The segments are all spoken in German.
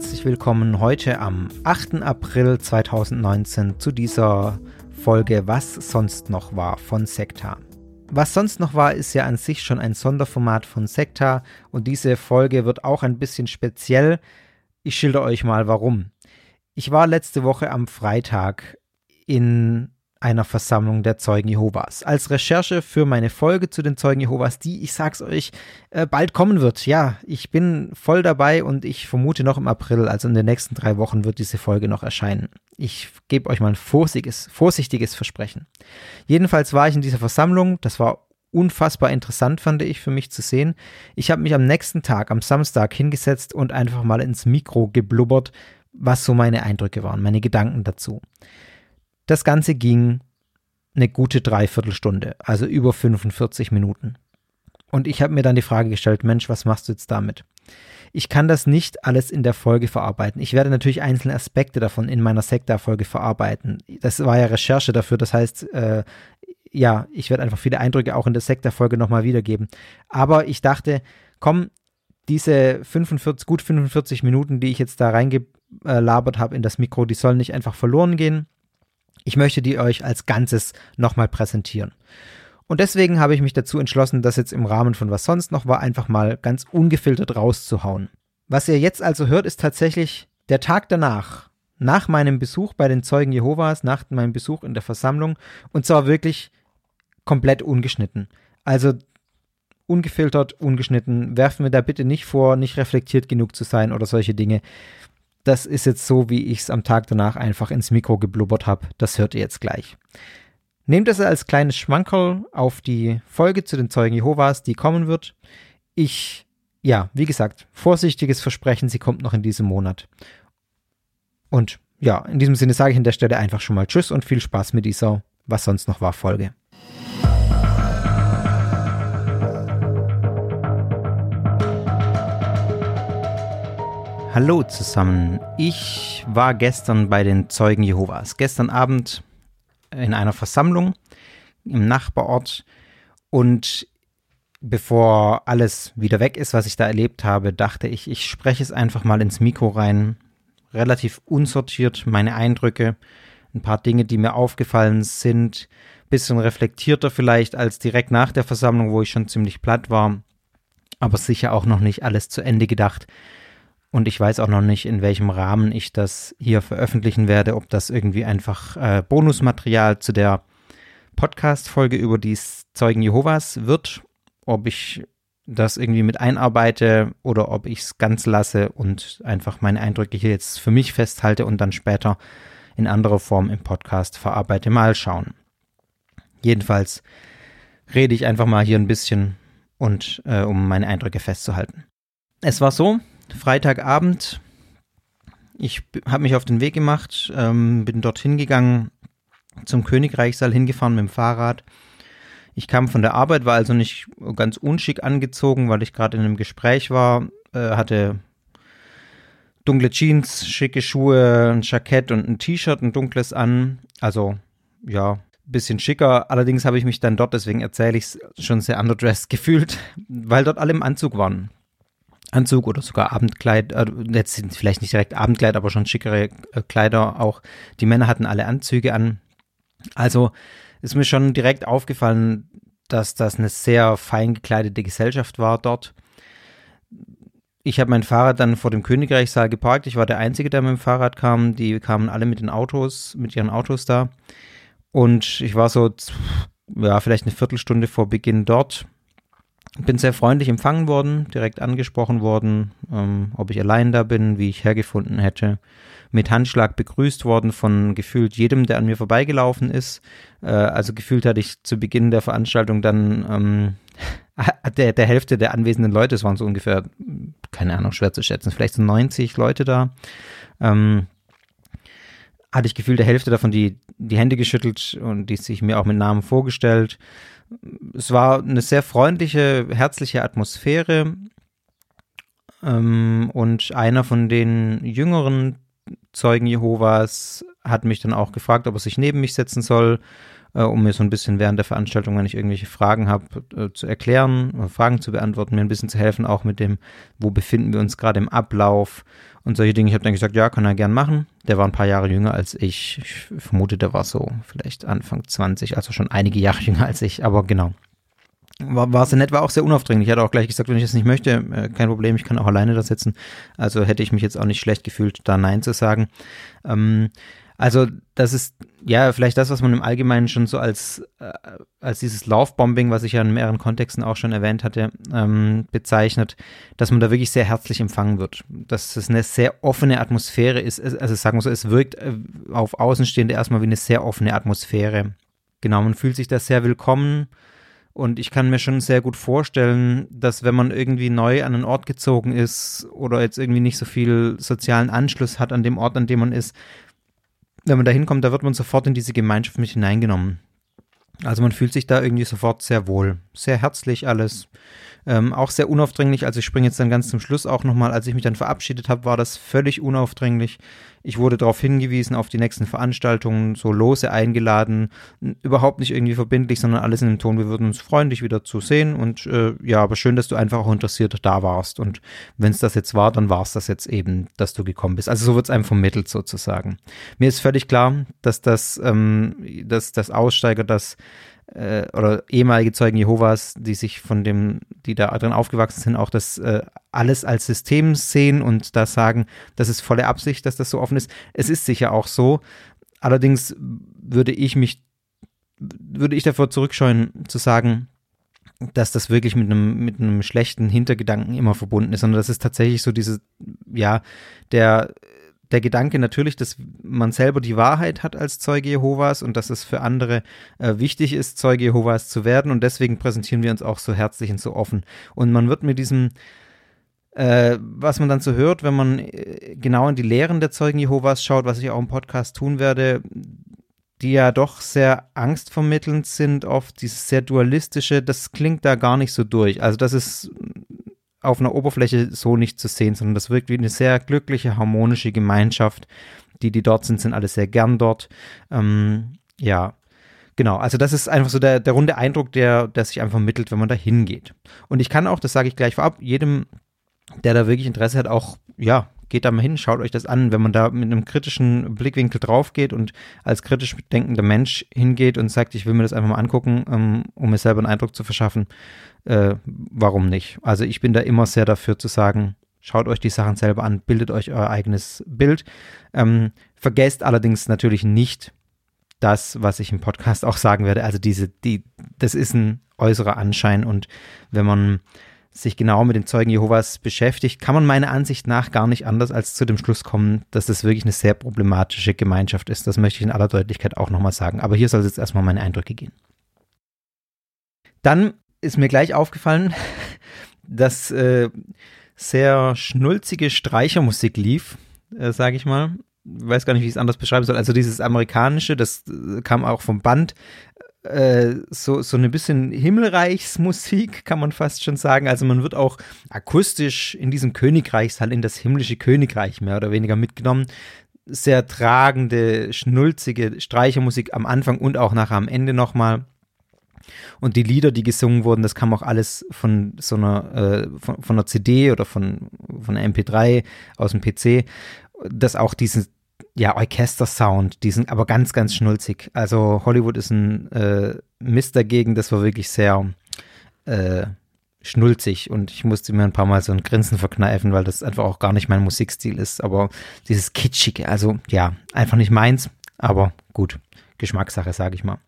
herzlich willkommen heute am 8. April 2019 zu dieser Folge Was sonst noch war von Sekta. Was sonst noch war, ist ja an sich schon ein Sonderformat von Sekta und diese Folge wird auch ein bisschen speziell. Ich schilder euch mal warum. Ich war letzte Woche am Freitag in einer Versammlung der Zeugen Jehovas. Als Recherche für meine Folge zu den Zeugen Jehovas, die, ich sag's euch, äh, bald kommen wird. Ja, ich bin voll dabei und ich vermute noch im April, also in den nächsten drei Wochen wird diese Folge noch erscheinen. Ich gebe euch mal ein vorsichtiges, vorsichtiges Versprechen. Jedenfalls war ich in dieser Versammlung, das war unfassbar interessant, fand ich, für mich zu sehen. Ich habe mich am nächsten Tag, am Samstag, hingesetzt und einfach mal ins Mikro geblubbert, was so meine Eindrücke waren, meine Gedanken dazu. Das Ganze ging eine gute Dreiviertelstunde, also über 45 Minuten. Und ich habe mir dann die Frage gestellt, Mensch, was machst du jetzt damit? Ich kann das nicht alles in der Folge verarbeiten. Ich werde natürlich einzelne Aspekte davon in meiner Sekta-Folge verarbeiten. Das war ja Recherche dafür, das heißt, äh, ja, ich werde einfach viele Eindrücke auch in der Sekta-Folge nochmal wiedergeben. Aber ich dachte, komm, diese 45, gut 45 Minuten, die ich jetzt da reingelabert habe in das Mikro, die sollen nicht einfach verloren gehen. Ich möchte die euch als Ganzes nochmal präsentieren. Und deswegen habe ich mich dazu entschlossen, das jetzt im Rahmen von was sonst noch war, einfach mal ganz ungefiltert rauszuhauen. Was ihr jetzt also hört, ist tatsächlich der Tag danach, nach meinem Besuch bei den Zeugen Jehovas, nach meinem Besuch in der Versammlung, und zwar wirklich komplett ungeschnitten. Also ungefiltert, ungeschnitten. Werfen wir da bitte nicht vor, nicht reflektiert genug zu sein oder solche Dinge das ist jetzt so, wie ich es am Tag danach einfach ins Mikro geblubbert habe. Das hört ihr jetzt gleich. Nehmt es als kleines Schmankerl auf die Folge zu den Zeugen Jehovas, die kommen wird. Ich, ja, wie gesagt, vorsichtiges Versprechen, sie kommt noch in diesem Monat. Und ja, in diesem Sinne sage ich an der Stelle einfach schon mal Tschüss und viel Spaß mit dieser, was sonst noch war, Folge. Hallo zusammen. Ich war gestern bei den Zeugen Jehovas. Gestern Abend in einer Versammlung im Nachbarort und bevor alles wieder weg ist, was ich da erlebt habe, dachte ich, ich spreche es einfach mal ins Mikro rein. Relativ unsortiert meine Eindrücke, ein paar Dinge, die mir aufgefallen sind, bisschen reflektierter vielleicht als direkt nach der Versammlung, wo ich schon ziemlich platt war, aber sicher auch noch nicht alles zu Ende gedacht. Und ich weiß auch noch nicht, in welchem Rahmen ich das hier veröffentlichen werde, ob das irgendwie einfach äh, Bonusmaterial zu der Podcast-Folge über die Zeugen Jehovas wird, ob ich das irgendwie mit einarbeite oder ob ich es ganz lasse und einfach meine Eindrücke hier jetzt für mich festhalte und dann später in anderer Form im Podcast verarbeite. Mal schauen. Jedenfalls rede ich einfach mal hier ein bisschen und äh, um meine Eindrücke festzuhalten. Es war so, Freitagabend. Ich habe mich auf den Weg gemacht, ähm, bin dorthin gegangen, zum Königreichsaal hingefahren mit dem Fahrrad. Ich kam von der Arbeit, war also nicht ganz unschick angezogen, weil ich gerade in einem Gespräch war, äh, hatte dunkle Jeans, schicke Schuhe, ein Jackett und ein T-Shirt, ein dunkles an. Also ja, bisschen schicker. Allerdings habe ich mich dann dort, deswegen erzähle ich es, schon sehr underdressed gefühlt, weil dort alle im Anzug waren. Anzug oder sogar Abendkleid, äh, jetzt vielleicht nicht direkt Abendkleid, aber schon schickere äh, Kleider auch. Die Männer hatten alle Anzüge an. Also ist mir schon direkt aufgefallen, dass das eine sehr fein gekleidete Gesellschaft war dort. Ich habe mein Fahrrad dann vor dem Königreichssaal geparkt. Ich war der Einzige, der mit dem Fahrrad kam. Die kamen alle mit den Autos, mit ihren Autos da. Und ich war so, ja, vielleicht eine Viertelstunde vor Beginn dort bin sehr freundlich empfangen worden, direkt angesprochen worden, ähm, ob ich allein da bin, wie ich hergefunden hätte. Mit Handschlag begrüßt worden von gefühlt jedem, der an mir vorbeigelaufen ist. Äh, also gefühlt hatte ich zu Beginn der Veranstaltung dann ähm, der, der Hälfte der anwesenden Leute, es waren so ungefähr, keine Ahnung, schwer zu schätzen, vielleicht so 90 Leute da. Ähm, hatte ich gefühlt der Hälfte davon die, die Hände geschüttelt und die sich mir auch mit Namen vorgestellt es war eine sehr freundliche, herzliche Atmosphäre. Ähm, und einer von den Jüngeren, Zeugen Jehovas hat mich dann auch gefragt, ob er sich neben mich setzen soll, äh, um mir so ein bisschen während der Veranstaltung, wenn ich irgendwelche Fragen habe, äh, zu erklären, Fragen zu beantworten, mir ein bisschen zu helfen, auch mit dem, wo befinden wir uns gerade im Ablauf und solche Dinge. Ich habe dann gesagt, ja, kann er gern machen. Der war ein paar Jahre jünger als ich. Ich vermute, der war so vielleicht Anfang 20, also schon einige Jahre jünger als ich, aber genau. War, war sehr nett, war auch sehr unaufdringlich. Ich hatte auch gleich gesagt, wenn ich das nicht möchte, äh, kein Problem, ich kann auch alleine da sitzen. Also hätte ich mich jetzt auch nicht schlecht gefühlt, da Nein zu sagen. Ähm, also das ist ja vielleicht das, was man im Allgemeinen schon so als, äh, als dieses Laufbombing, was ich ja in mehreren Kontexten auch schon erwähnt hatte, ähm, bezeichnet, dass man da wirklich sehr herzlich empfangen wird. Dass es eine sehr offene Atmosphäre ist. Also sagen wir so, es wirkt äh, auf Außenstehende erstmal wie eine sehr offene Atmosphäre. Genau, man fühlt sich da sehr willkommen. Und ich kann mir schon sehr gut vorstellen, dass wenn man irgendwie neu an einen Ort gezogen ist oder jetzt irgendwie nicht so viel sozialen Anschluss hat an dem Ort, an dem man ist, wenn man da hinkommt, da wird man sofort in diese Gemeinschaft mit hineingenommen. Also man fühlt sich da irgendwie sofort sehr wohl. Sehr herzlich alles. Ähm, auch sehr unaufdringlich. Also ich springe jetzt dann ganz zum Schluss auch nochmal, als ich mich dann verabschiedet habe, war das völlig unaufdringlich. Ich wurde darauf hingewiesen, auf die nächsten Veranstaltungen, so lose eingeladen, überhaupt nicht irgendwie verbindlich, sondern alles in dem Ton, wir würden uns freuen, dich wieder zu sehen und äh, ja, aber schön, dass du einfach auch interessiert da warst und wenn es das jetzt war, dann war es das jetzt eben, dass du gekommen bist. Also so wird es einem vermittelt sozusagen. Mir ist völlig klar, dass das, ähm, dass das Aussteiger das äh, oder ehemalige Zeugen Jehovas, die sich von dem, die da drin aufgewachsen sind, auch das äh, alles als System sehen und da sagen, das ist volle Absicht, dass das so offen ist. Es ist sicher auch so. Allerdings würde ich mich, würde ich davor zurückscheuen, zu sagen, dass das wirklich mit einem, mit einem schlechten Hintergedanken immer verbunden ist, sondern das ist tatsächlich so diese, ja, der der Gedanke natürlich, dass man selber die Wahrheit hat als Zeuge Jehovas und dass es für andere äh, wichtig ist, Zeuge Jehovas zu werden. Und deswegen präsentieren wir uns auch so herzlich und so offen. Und man wird mit diesem, äh, was man dann so hört, wenn man äh, genau in die Lehren der Zeugen Jehovas schaut, was ich auch im Podcast tun werde, die ja doch sehr angstvermittelnd sind, oft dieses sehr dualistische, das klingt da gar nicht so durch. Also das ist auf einer Oberfläche so nicht zu sehen, sondern das wirkt wie eine sehr glückliche, harmonische Gemeinschaft. Die, die dort sind, sind alle sehr gern dort. Ähm, ja, genau. Also das ist einfach so der, der runde Eindruck, der, der sich einfach mittelt, wenn man da hingeht. Und ich kann auch, das sage ich gleich vorab, jedem, der da wirklich Interesse hat, auch, ja, geht da mal hin, schaut euch das an. Wenn man da mit einem kritischen Blickwinkel drauf geht und als kritisch denkender Mensch hingeht und sagt, ich will mir das einfach mal angucken, ähm, um mir selber einen Eindruck zu verschaffen, äh, warum nicht? Also ich bin da immer sehr dafür zu sagen, schaut euch die Sachen selber an, bildet euch euer eigenes Bild. Ähm, vergesst allerdings natürlich nicht das, was ich im Podcast auch sagen werde. Also diese, die, das ist ein äußerer Anschein und wenn man sich genau mit den Zeugen Jehovas beschäftigt, kann man meiner Ansicht nach gar nicht anders als zu dem Schluss kommen, dass das wirklich eine sehr problematische Gemeinschaft ist. Das möchte ich in aller Deutlichkeit auch nochmal sagen. Aber hier soll es jetzt erstmal meine Eindrücke gehen. Dann ist mir gleich aufgefallen, dass äh, sehr schnulzige Streichermusik lief, äh, sage ich mal. Ich weiß gar nicht, wie ich es anders beschreiben soll. Also dieses amerikanische, das äh, kam auch vom Band. Äh, so, so eine bisschen Himmelreichsmusik, kann man fast schon sagen. Also man wird auch akustisch in diesem Königreichshall in das himmlische Königreich mehr oder weniger mitgenommen. Sehr tragende, schnulzige Streichermusik am Anfang und auch nachher am Ende nochmal. Und die Lieder, die gesungen wurden, das kam auch alles von so einer, äh, von, von einer CD oder von, von einer MP3 aus dem PC, dass auch diesen, ja, Orchester-Sound, die sind aber ganz, ganz schnulzig. Also Hollywood ist ein äh, Mist dagegen, das war wirklich sehr äh, schnulzig und ich musste mir ein paar Mal so ein Grinsen verkneifen, weil das einfach auch gar nicht mein Musikstil ist. Aber dieses Kitschige, also ja, einfach nicht meins, aber gut, Geschmackssache, sage ich mal.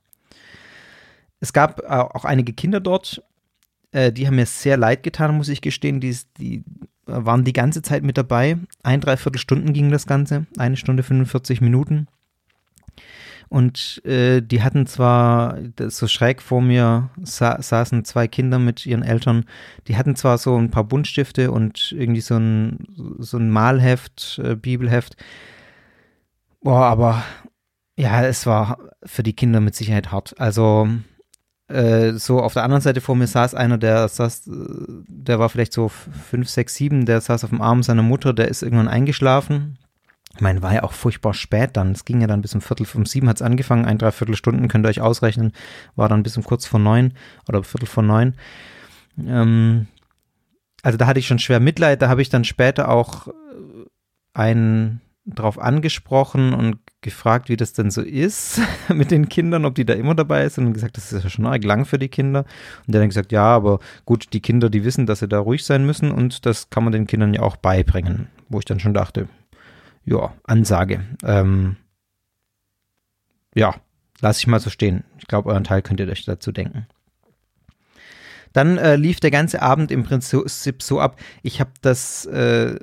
Es gab äh, auch einige Kinder dort, äh, die haben mir sehr leid getan, muss ich gestehen. Die, die waren die ganze Zeit mit dabei. Ein, dreiviertel Stunden ging das Ganze. Eine Stunde 45 Minuten. Und äh, die hatten zwar, so schräg vor mir sa saßen zwei Kinder mit ihren Eltern, die hatten zwar so ein paar Buntstifte und irgendwie so ein, so ein Malheft, äh, Bibelheft. Boah, aber ja, es war für die Kinder mit Sicherheit hart. Also äh, so auf der anderen Seite vor mir saß einer, der saß, der war vielleicht so fünf, sechs, sieben, der saß auf dem Arm seiner Mutter, der ist irgendwann eingeschlafen. Ich meine, war ja auch furchtbar spät dann. Es ging ja dann bis um Viertel um sieben hat es angefangen, ein, dreiviertel Stunden, könnt ihr euch ausrechnen, war dann bis um kurz vor neun oder Viertel vor neun. Ähm, also da hatte ich schon schwer Mitleid, da habe ich dann später auch äh, einen drauf angesprochen und gefragt, wie das denn so ist mit den Kindern, ob die da immer dabei sind und gesagt, das ist ja schon arg lang für die Kinder. Und der hat dann gesagt, ja, aber gut, die Kinder, die wissen, dass sie da ruhig sein müssen und das kann man den Kindern ja auch beibringen. Wo ich dann schon dachte, ja, Ansage. Ähm, ja, lasse ich mal so stehen. Ich glaube, euren Teil könnt ihr euch dazu denken. Dann äh, lief der ganze Abend im Prinzip so ab. Ich habe das äh,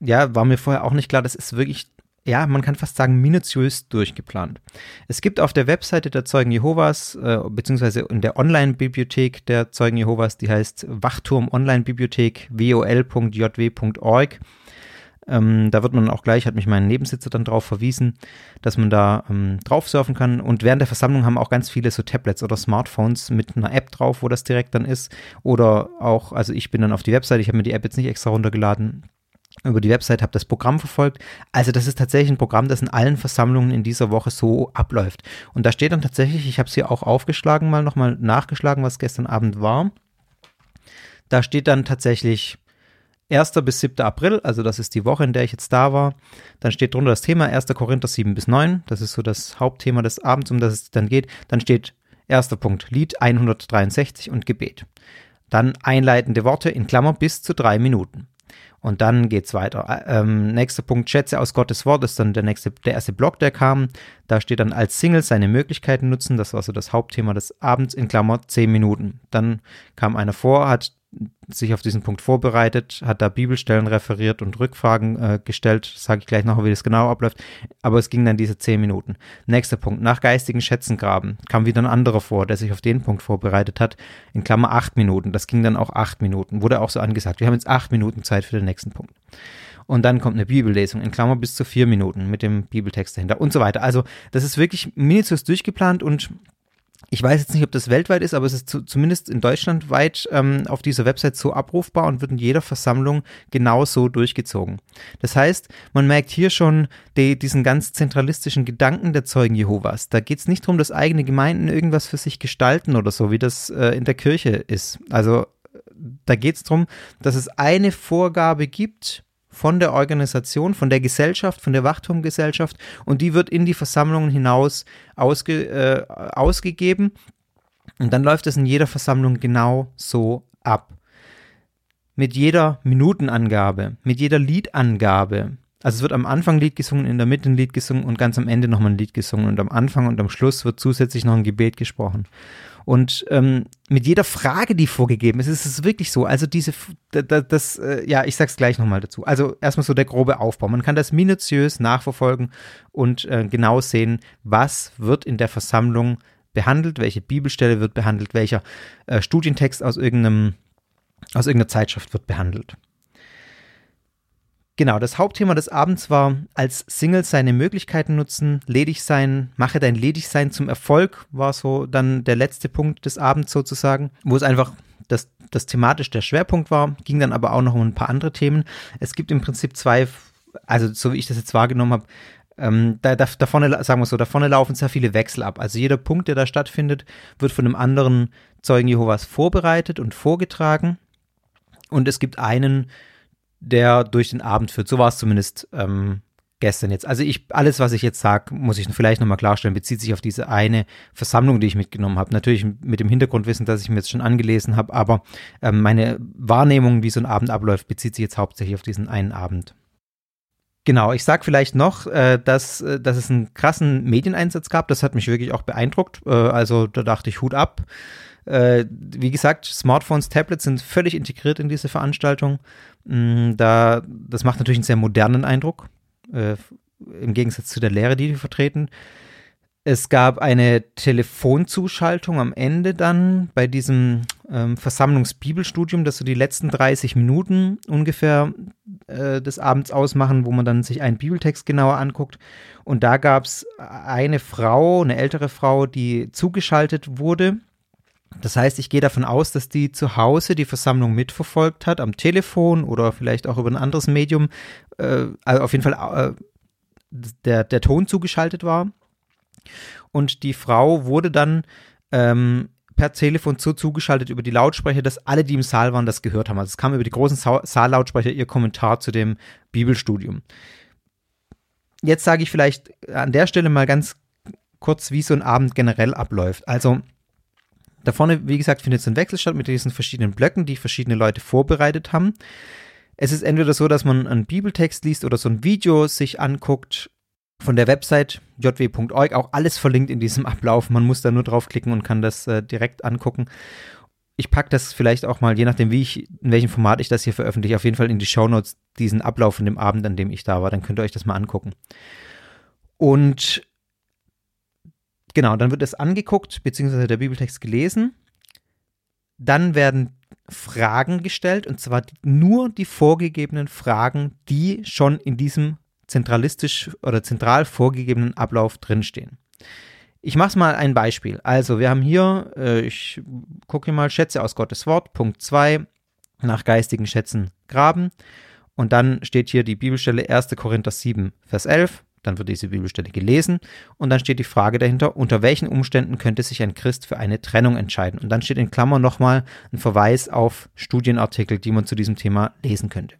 ja, war mir vorher auch nicht klar, das ist wirklich, ja, man kann fast sagen, minutiös durchgeplant. Es gibt auf der Webseite der Zeugen Jehovas, äh, beziehungsweise in der Online-Bibliothek der Zeugen Jehovas, die heißt Wachturm Online-Bibliothek, wol.jw.org. Ähm, da wird man auch gleich, hat mich mein Nebensitzer dann drauf verwiesen, dass man da ähm, drauf surfen kann. Und während der Versammlung haben auch ganz viele so Tablets oder Smartphones mit einer App drauf, wo das direkt dann ist. Oder auch, also ich bin dann auf die Webseite, ich habe mir die App jetzt nicht extra runtergeladen, über die Website, habe das Programm verfolgt. Also das ist tatsächlich ein Programm, das in allen Versammlungen in dieser Woche so abläuft. Und da steht dann tatsächlich, ich habe es hier auch aufgeschlagen, mal nochmal nachgeschlagen, was gestern Abend war. Da steht dann tatsächlich 1. bis 7. April, also das ist die Woche, in der ich jetzt da war. Dann steht drunter das Thema 1. Korinther 7 bis 9. Das ist so das Hauptthema des Abends, um das es dann geht. Dann steht erster Punkt Lied 163 und Gebet. Dann einleitende Worte in Klammer bis zu drei Minuten. Und dann geht's weiter. Ähm, nächster Punkt, Schätze aus Gottes Wort, ist dann der nächste, der erste Block, der kam. Da steht dann als Single seine Möglichkeiten nutzen. Das war so das Hauptthema des Abends in Klammer 10 Minuten. Dann kam einer vor, hat sich auf diesen Punkt vorbereitet, hat da Bibelstellen referiert und Rückfragen äh, gestellt. Sage ich gleich noch, wie das genau abläuft. Aber es ging dann diese zehn Minuten. Nächster Punkt. Nach geistigen Schätzen graben kam wieder ein anderer vor, der sich auf den Punkt vorbereitet hat. In Klammer acht Minuten. Das ging dann auch acht Minuten. Wurde auch so angesagt. Wir haben jetzt acht Minuten Zeit für den nächsten Punkt. Und dann kommt eine Bibellesung in Klammer bis zu vier Minuten mit dem Bibeltext dahinter und so weiter. Also das ist wirklich minutiös durchgeplant und ich weiß jetzt nicht, ob das weltweit ist, aber es ist zu, zumindest in Deutschland weit ähm, auf dieser Website so abrufbar und wird in jeder Versammlung genauso durchgezogen. Das heißt, man merkt hier schon die, diesen ganz zentralistischen Gedanken der Zeugen Jehovas. Da geht es nicht darum, dass eigene Gemeinden irgendwas für sich gestalten oder so, wie das äh, in der Kirche ist. Also da geht es darum, dass es eine Vorgabe gibt, von der Organisation, von der Gesellschaft, von der Wachturmgesellschaft und die wird in die Versammlungen hinaus ausge, äh, ausgegeben und dann läuft es in jeder Versammlung genau so ab. Mit jeder Minutenangabe, mit jeder Liedangabe. Also es wird am Anfang ein Lied gesungen, in der Mitte ein Lied gesungen und ganz am Ende nochmal ein Lied gesungen und am Anfang und am Schluss wird zusätzlich noch ein Gebet gesprochen. Und ähm, mit jeder Frage, die vorgegeben ist, ist es wirklich so. Also diese, das, das äh, ja, ich sag's gleich nochmal dazu. Also erstmal so der grobe Aufbau. Man kann das minutiös nachverfolgen und äh, genau sehen, was wird in der Versammlung behandelt, welche Bibelstelle wird behandelt, welcher äh, Studientext aus irgendeinem, aus irgendeiner Zeitschrift wird behandelt. Genau, das Hauptthema des Abends war, als Single seine Möglichkeiten nutzen, ledig sein, mache dein Ledigsein zum Erfolg, war so dann der letzte Punkt des Abends sozusagen, wo es einfach das, das thematisch der Schwerpunkt war, ging dann aber auch noch um ein paar andere Themen. Es gibt im Prinzip zwei, also so wie ich das jetzt wahrgenommen habe, ähm, da, da, da vorne, sagen wir so, da vorne laufen sehr viele Wechsel ab. Also jeder Punkt, der da stattfindet, wird von einem anderen Zeugen Jehovas vorbereitet und vorgetragen. Und es gibt einen, der durch den Abend führt. So war es zumindest ähm, gestern jetzt. Also ich, alles, was ich jetzt sage, muss ich vielleicht nochmal klarstellen, bezieht sich auf diese eine Versammlung, die ich mitgenommen habe. Natürlich mit dem Hintergrundwissen, dass ich mir jetzt schon angelesen habe, aber ähm, meine Wahrnehmung, wie so ein Abend abläuft, bezieht sich jetzt hauptsächlich auf diesen einen Abend. Genau, ich sage vielleicht noch, äh, dass, äh, dass es einen krassen Medieneinsatz gab. Das hat mich wirklich auch beeindruckt. Äh, also da dachte ich, Hut ab. Äh, wie gesagt, Smartphones, Tablets sind völlig integriert in diese Veranstaltung. Mm, da, das macht natürlich einen sehr modernen Eindruck, äh, im Gegensatz zu der Lehre, die wir vertreten. Es gab eine Telefonzuschaltung am Ende dann bei diesem ähm, Versammlungsbibelstudium, das so die letzten 30 Minuten ungefähr äh, des Abends ausmachen, wo man dann sich einen Bibeltext genauer anguckt. Und da gab es eine Frau, eine ältere Frau, die zugeschaltet wurde das heißt, ich gehe davon aus, dass die zu Hause die Versammlung mitverfolgt hat, am Telefon oder vielleicht auch über ein anderes Medium. Äh, also auf jeden Fall äh, der, der Ton zugeschaltet war. Und die Frau wurde dann ähm, per Telefon so zugeschaltet über die Lautsprecher, dass alle, die im Saal waren, das gehört haben. Also es kam über die großen Sa Saallautsprecher ihr Kommentar zu dem Bibelstudium. Jetzt sage ich vielleicht an der Stelle mal ganz kurz, wie so ein Abend generell abläuft. Also da vorne, wie gesagt, findet so ein Wechsel statt mit diesen verschiedenen Blöcken, die verschiedene Leute vorbereitet haben. Es ist entweder so, dass man einen Bibeltext liest oder so ein Video sich anguckt von der Website jw.org, auch alles verlinkt in diesem Ablauf. Man muss da nur draufklicken und kann das äh, direkt angucken. Ich packe das vielleicht auch mal, je nachdem, wie ich, in welchem Format ich das hier veröffentliche, auf jeden Fall in die Shownotes, diesen Ablauf von dem Abend, an dem ich da war. Dann könnt ihr euch das mal angucken. Und genau, dann wird es angeguckt, beziehungsweise der Bibeltext gelesen. Dann werden Fragen gestellt, und zwar nur die vorgegebenen Fragen, die schon in diesem zentralistisch oder zentral vorgegebenen Ablauf drinstehen. Ich mache es mal ein Beispiel. Also, wir haben hier, äh, ich gucke mal, Schätze aus Gottes Wort, Punkt 2, nach geistigen Schätzen graben. Und dann steht hier die Bibelstelle 1. Korinther 7, Vers 11. Dann wird diese Bibelstelle gelesen und dann steht die Frage dahinter, unter welchen Umständen könnte sich ein Christ für eine Trennung entscheiden? Und dann steht in Klammern nochmal ein Verweis auf Studienartikel, die man zu diesem Thema lesen könnte.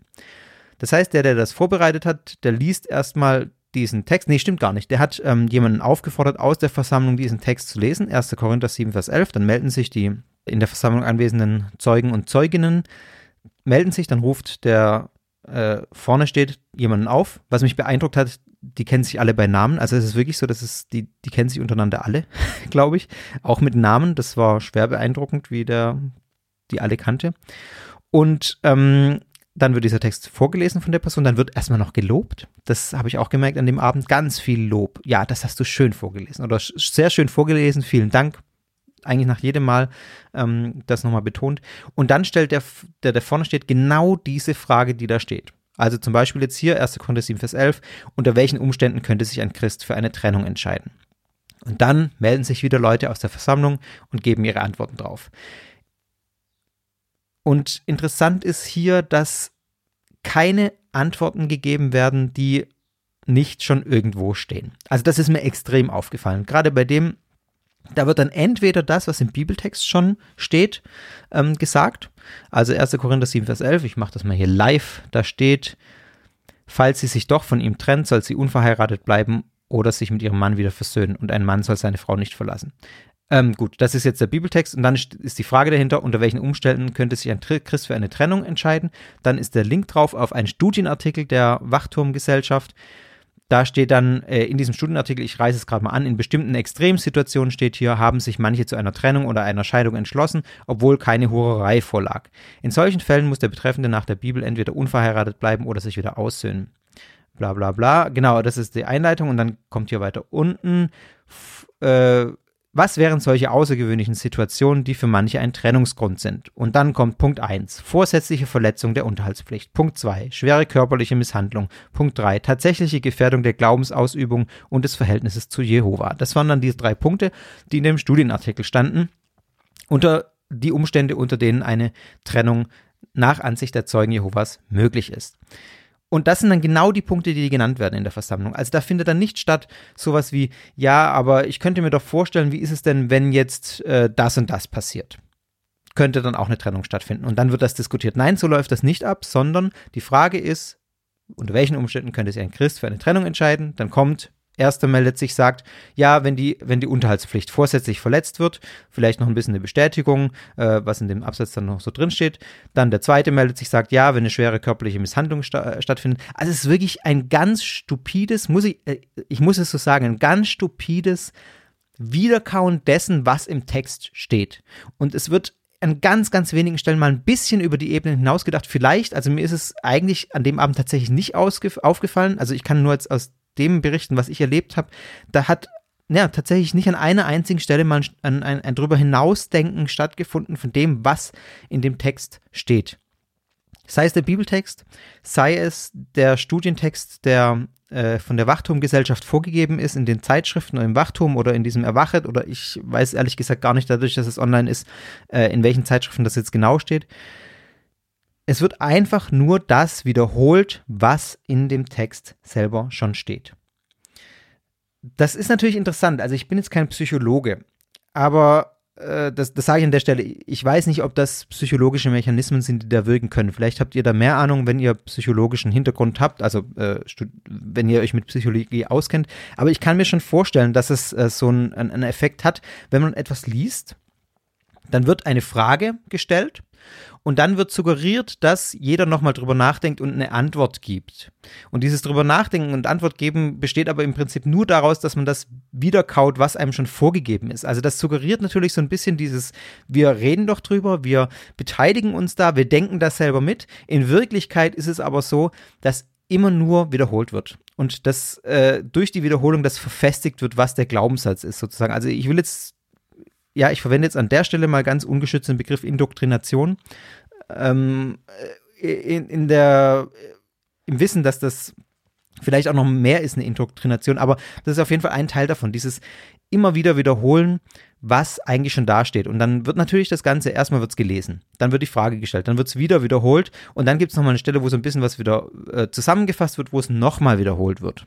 Das heißt, der, der das vorbereitet hat, der liest erstmal diesen Text. Nee, stimmt gar nicht. Der hat ähm, jemanden aufgefordert, aus der Versammlung diesen Text zu lesen. 1. Korinther 7, Vers 11. Dann melden sich die in der Versammlung anwesenden Zeugen und Zeuginnen, melden sich, dann ruft der äh, vorne steht jemanden auf. Was mich beeindruckt hat, die kennen sich alle bei Namen. Also es ist wirklich so, dass es, die, die kennen sich untereinander alle, glaube ich. Auch mit Namen. Das war schwer beeindruckend, wie der die alle kannte. Und ähm, dann wird dieser Text vorgelesen von der Person, dann wird erstmal noch gelobt. Das habe ich auch gemerkt an dem Abend. Ganz viel Lob. Ja, das hast du schön vorgelesen oder sehr schön vorgelesen. Vielen Dank. Eigentlich nach jedem Mal ähm, das nochmal betont. Und dann stellt der, der da vorne steht, genau diese Frage, die da steht. Also zum Beispiel jetzt hier 1. Korinther 7, Vers 11. Unter welchen Umständen könnte sich ein Christ für eine Trennung entscheiden? Und dann melden sich wieder Leute aus der Versammlung und geben ihre Antworten drauf. Und interessant ist hier, dass keine Antworten gegeben werden, die nicht schon irgendwo stehen. Also das ist mir extrem aufgefallen. Gerade bei dem, da wird dann entweder das, was im Bibeltext schon steht, ähm, gesagt. Also 1. Korinther 7, Vers 11, ich mache das mal hier live, da steht, falls sie sich doch von ihm trennt, soll sie unverheiratet bleiben oder sich mit ihrem Mann wieder versöhnen und ein Mann soll seine Frau nicht verlassen. Ähm, gut, das ist jetzt der Bibeltext und dann ist die Frage dahinter, unter welchen Umständen könnte sich ein Christ für eine Trennung entscheiden. Dann ist der Link drauf auf einen Studienartikel der Wachturmgesellschaft. Da steht dann äh, in diesem Studienartikel, ich reiße es gerade mal an, in bestimmten Extremsituationen steht hier, haben sich manche zu einer Trennung oder einer Scheidung entschlossen, obwohl keine Hurerei vorlag. In solchen Fällen muss der Betreffende nach der Bibel entweder unverheiratet bleiben oder sich wieder aussöhnen. Bla bla bla. Genau, das ist die Einleitung und dann kommt hier weiter unten. F äh, was wären solche außergewöhnlichen Situationen, die für manche ein Trennungsgrund sind? Und dann kommt Punkt 1, vorsätzliche Verletzung der Unterhaltspflicht. Punkt 2, schwere körperliche Misshandlung. Punkt 3, tatsächliche Gefährdung der Glaubensausübung und des Verhältnisses zu Jehova. Das waren dann diese drei Punkte, die in dem Studienartikel standen, unter die Umstände, unter denen eine Trennung nach Ansicht der Zeugen Jehovas möglich ist. Und das sind dann genau die Punkte, die genannt werden in der Versammlung. Also da findet dann nicht statt sowas wie, ja, aber ich könnte mir doch vorstellen, wie ist es denn, wenn jetzt äh, das und das passiert? Könnte dann auch eine Trennung stattfinden. Und dann wird das diskutiert. Nein, so läuft das nicht ab, sondern die Frage ist, unter welchen Umständen könnte sich ein Christ für eine Trennung entscheiden? Dann kommt Erster meldet sich, sagt, ja, wenn die, wenn die Unterhaltspflicht vorsätzlich verletzt wird, vielleicht noch ein bisschen eine Bestätigung, äh, was in dem Absatz dann noch so drin steht. Dann der zweite meldet sich, sagt, ja, wenn eine schwere körperliche Misshandlung sta äh, stattfindet. Also es ist wirklich ein ganz stupides, muss ich, äh, ich muss es so sagen, ein ganz stupides Wiederkauen dessen, was im Text steht. Und es wird an ganz, ganz wenigen Stellen mal ein bisschen über die Ebene hinausgedacht. Vielleicht, also mir ist es eigentlich an dem Abend tatsächlich nicht aufgefallen. Also ich kann nur jetzt aus dem berichten, was ich erlebt habe, da hat ja, tatsächlich nicht an einer einzigen Stelle mal ein, ein, ein drüber hinausdenken stattgefunden von dem, was in dem Text steht. Sei es der Bibeltext, sei es der Studientext, der äh, von der Wachturmgesellschaft vorgegeben ist in den Zeitschriften oder im Wachturm oder in diesem Erwachet oder ich weiß ehrlich gesagt gar nicht dadurch, dass es online ist, äh, in welchen Zeitschriften das jetzt genau steht. Es wird einfach nur das wiederholt, was in dem Text selber schon steht. das ist natürlich interessant. Also ich bin jetzt kein Psychologe, aber äh, das, das sage ich an der Stelle. Ich weiß nicht, ob das psychologische Mechanismen sind, die da wirken können. Vielleicht habt ihr da mehr Ahnung, wenn ihr psychologischen Hintergrund habt, also äh, wenn ihr euch mit Psychologie auskennt. Aber ich kann mir schon vorstellen, dass es äh, so einen, einen Effekt hat, wenn man etwas liest. Dann wird eine Frage gestellt und dann wird suggeriert, dass jeder nochmal drüber nachdenkt und eine Antwort gibt. Und dieses drüber nachdenken und Antwort geben besteht aber im Prinzip nur daraus, dass man das wiederkaut, was einem schon vorgegeben ist. Also das suggeriert natürlich so ein bisschen dieses, wir reden doch drüber, wir beteiligen uns da, wir denken das selber mit. In Wirklichkeit ist es aber so, dass immer nur wiederholt wird. Und dass äh, durch die Wiederholung das verfestigt wird, was der Glaubenssatz ist, sozusagen. Also ich will jetzt ja, ich verwende jetzt an der Stelle mal ganz ungeschützt den Begriff Indoktrination. Ähm, äh, in, in der, im Wissen, dass das vielleicht auch noch mehr ist eine Indoktrination, aber das ist auf jeden Fall ein Teil davon, dieses immer wieder wiederholen, was eigentlich schon dasteht. Und dann wird natürlich das Ganze, erstmal wird es gelesen, dann wird die Frage gestellt, dann wird es wieder wiederholt und dann gibt es nochmal eine Stelle, wo so ein bisschen was wieder äh, zusammengefasst wird, wo es nochmal wiederholt wird.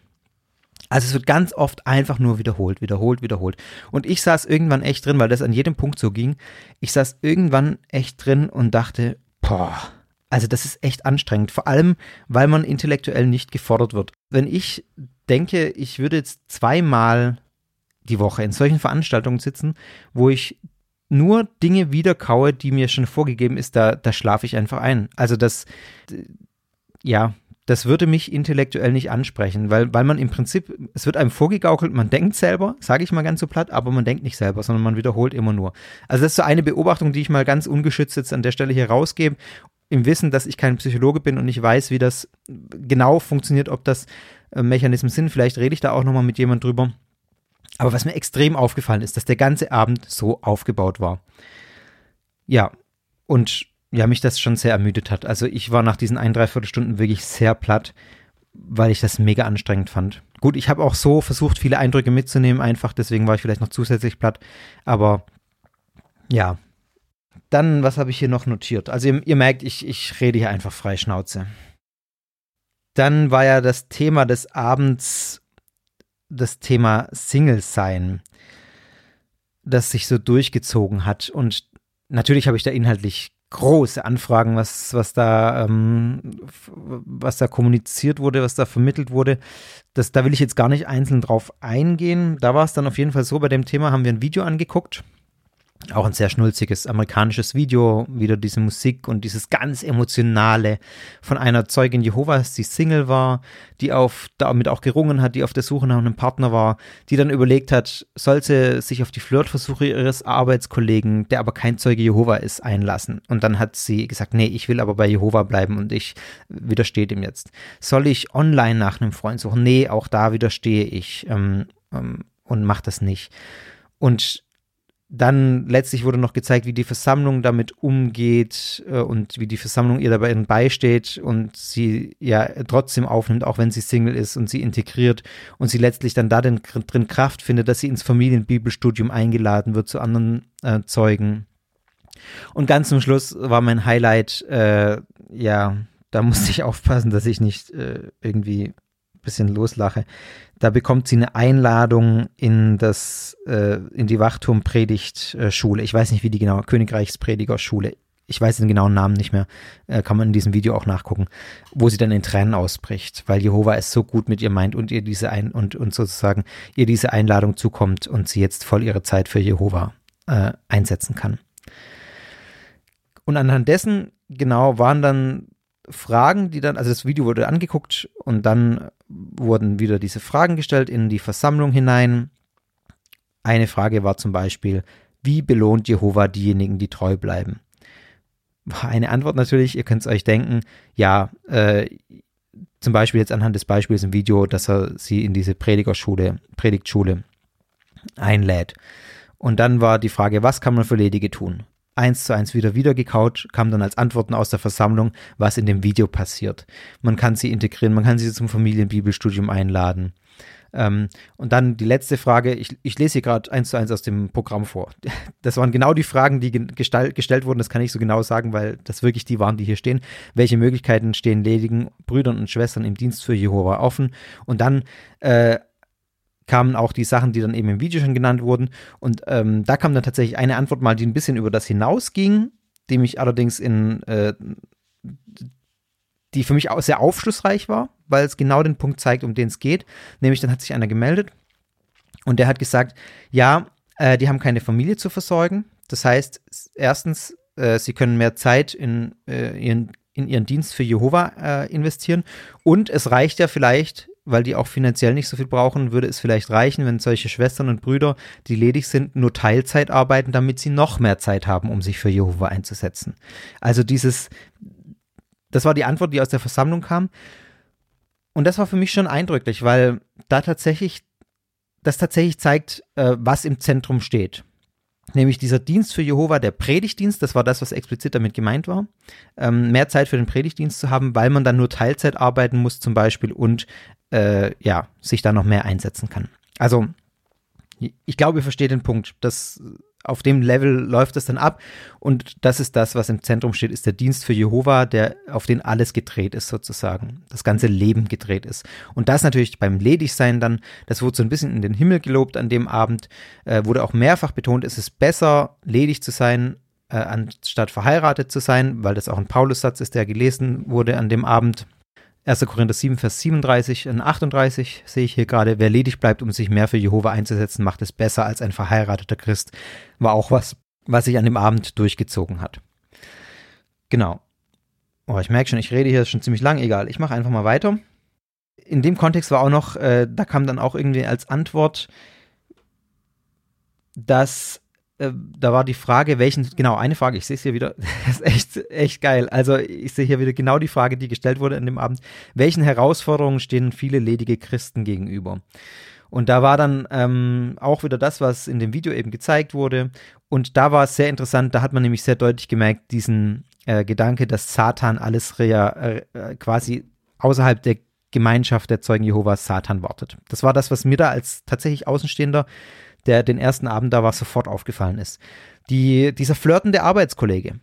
Also es wird ganz oft einfach nur wiederholt, wiederholt, wiederholt. Und ich saß irgendwann echt drin, weil das an jedem Punkt so ging. Ich saß irgendwann echt drin und dachte, boah, also das ist echt anstrengend. Vor allem, weil man intellektuell nicht gefordert wird. Wenn ich denke, ich würde jetzt zweimal die Woche in solchen Veranstaltungen sitzen, wo ich nur Dinge wiederkaue, die mir schon vorgegeben ist, da, da schlafe ich einfach ein. Also das, ja, das würde mich intellektuell nicht ansprechen, weil, weil man im Prinzip, es wird einem vorgegaukelt, man denkt selber, sage ich mal ganz so platt, aber man denkt nicht selber, sondern man wiederholt immer nur. Also das ist so eine Beobachtung, die ich mal ganz ungeschützt jetzt an der Stelle hier rausgebe, im Wissen, dass ich kein Psychologe bin und ich weiß, wie das genau funktioniert, ob das äh, Mechanismen sind. Vielleicht rede ich da auch nochmal mit jemand drüber. Aber was mir extrem aufgefallen ist, dass der ganze Abend so aufgebaut war. Ja, und ja, mich das schon sehr ermüdet hat. Also ich war nach diesen ein, dreiviertel Stunden wirklich sehr platt, weil ich das mega anstrengend fand. Gut, ich habe auch so versucht, viele Eindrücke mitzunehmen, einfach, deswegen war ich vielleicht noch zusätzlich platt. Aber ja. Dann, was habe ich hier noch notiert? Also ihr, ihr merkt, ich, ich rede hier einfach frei Schnauze. Dann war ja das Thema des Abends das Thema Single sein, das sich so durchgezogen hat. Und natürlich habe ich da inhaltlich große Anfragen, was, was da, ähm, was da kommuniziert wurde, was da vermittelt wurde. Das, da will ich jetzt gar nicht einzeln drauf eingehen. Da war es dann auf jeden Fall so, bei dem Thema haben wir ein Video angeguckt auch ein sehr schnulziges amerikanisches Video, wieder diese Musik und dieses ganz emotionale von einer Zeugin Jehovas, die Single war, die auf, damit auch gerungen hat, die auf der Suche nach einem Partner war, die dann überlegt hat, soll sie sich auf die Flirtversuche ihres Arbeitskollegen, der aber kein Zeuge Jehova ist, einlassen. Und dann hat sie gesagt, nee, ich will aber bei Jehova bleiben und ich widerstehe dem jetzt. Soll ich online nach einem Freund suchen? Nee, auch da widerstehe ich ähm, ähm, und mach das nicht. Und dann letztlich wurde noch gezeigt, wie die Versammlung damit umgeht äh, und wie die Versammlung ihr dabei beisteht und sie ja trotzdem aufnimmt, auch wenn sie Single ist und sie integriert und sie letztlich dann da drin Kraft findet, dass sie ins Familienbibelstudium eingeladen wird zu anderen äh, Zeugen. Und ganz zum Schluss war mein Highlight, äh, ja, da musste ich aufpassen, dass ich nicht äh, irgendwie bisschen loslache. Da bekommt sie eine Einladung in das, äh, in die Wachturmpredigtschule. Ich weiß nicht, wie die genau, Königreichspredigerschule. Ich weiß den genauen Namen nicht mehr, äh, kann man in diesem Video auch nachgucken, wo sie dann in Tränen ausbricht, weil Jehova es so gut mit ihr meint und ihr diese ein und, und sozusagen ihr diese Einladung zukommt und sie jetzt voll ihre Zeit für Jehova äh, einsetzen kann. Und anhand dessen genau waren dann Fragen, die dann, also das Video wurde angeguckt und dann wurden wieder diese Fragen gestellt in die Versammlung hinein. Eine Frage war zum Beispiel, wie belohnt Jehova diejenigen, die treu bleiben? War eine Antwort natürlich, ihr könnt es euch denken, ja, äh, zum Beispiel jetzt anhand des Beispiels im Video, dass er sie in diese Predigerschule, Predigtschule einlädt. Und dann war die Frage, was kann man für Ledige tun? Eins zu eins wieder wiedergekaut, kam dann als Antworten aus der Versammlung, was in dem Video passiert. Man kann sie integrieren, man kann sie zum Familienbibelstudium einladen. Ähm, und dann die letzte Frage, ich, ich lese hier gerade eins zu eins aus dem Programm vor. Das waren genau die Fragen, die gestalt, gestellt wurden, das kann ich so genau sagen, weil das wirklich die waren, die hier stehen. Welche Möglichkeiten stehen ledigen Brüdern und Schwestern im Dienst für Jehova offen? Und dann äh, kamen auch die Sachen, die dann eben im Video schon genannt wurden. Und ähm, da kam dann tatsächlich eine Antwort mal, die ein bisschen über das hinausging, die mich allerdings in, äh, die für mich auch sehr aufschlussreich war, weil es genau den Punkt zeigt, um den es geht. Nämlich dann hat sich einer gemeldet und der hat gesagt, ja, äh, die haben keine Familie zu versorgen. Das heißt, erstens, äh, sie können mehr Zeit in, äh, ihren, in ihren Dienst für Jehova äh, investieren und es reicht ja vielleicht weil die auch finanziell nicht so viel brauchen, würde es vielleicht reichen, wenn solche Schwestern und Brüder, die ledig sind, nur Teilzeit arbeiten, damit sie noch mehr Zeit haben, um sich für Jehova einzusetzen. Also dieses, das war die Antwort, die aus der Versammlung kam. Und das war für mich schon eindrücklich, weil da tatsächlich, das tatsächlich zeigt, äh, was im Zentrum steht nämlich dieser Dienst für Jehova, der Predigtdienst, das war das, was explizit damit gemeint war, ähm, mehr Zeit für den Predigtdienst zu haben, weil man dann nur Teilzeit arbeiten muss zum Beispiel und äh, ja, sich da noch mehr einsetzen kann. Also, ich glaube, ihr versteht den Punkt. Das, auf dem Level läuft es dann ab. Und das ist das, was im Zentrum steht, ist der Dienst für Jehova, der, auf den alles gedreht ist, sozusagen. Das ganze Leben gedreht ist. Und das natürlich beim Ledigsein dann, das wurde so ein bisschen in den Himmel gelobt an dem Abend, äh, wurde auch mehrfach betont, es ist besser, ledig zu sein, äh, anstatt verheiratet zu sein, weil das auch ein Paulussatz ist, der gelesen wurde an dem Abend. 1. Korinther 7, Vers 37 und 38 sehe ich hier gerade, wer ledig bleibt, um sich mehr für Jehova einzusetzen, macht es besser als ein verheirateter Christ. War auch was, was sich an dem Abend durchgezogen hat. Genau. Oh, ich merke schon, ich rede hier schon ziemlich lang, egal. Ich mache einfach mal weiter. In dem Kontext war auch noch, äh, da kam dann auch irgendwie als Antwort, dass äh, da war die Frage, welchen, genau, eine Frage, ich sehe es hier wieder, das ist echt, echt geil. Also ich sehe hier wieder genau die Frage, die gestellt wurde an dem Abend. Welchen Herausforderungen stehen viele ledige Christen gegenüber? Und da war dann ähm, auch wieder das, was in dem Video eben gezeigt wurde. Und da war es sehr interessant, da hat man nämlich sehr deutlich gemerkt, diesen äh, Gedanke, dass Satan alles äh, äh, quasi außerhalb der Gemeinschaft der Zeugen Jehovas Satan wartet. Das war das, was mir da als tatsächlich Außenstehender der den ersten Abend da war, sofort aufgefallen ist. Die, dieser flirtende Arbeitskollege,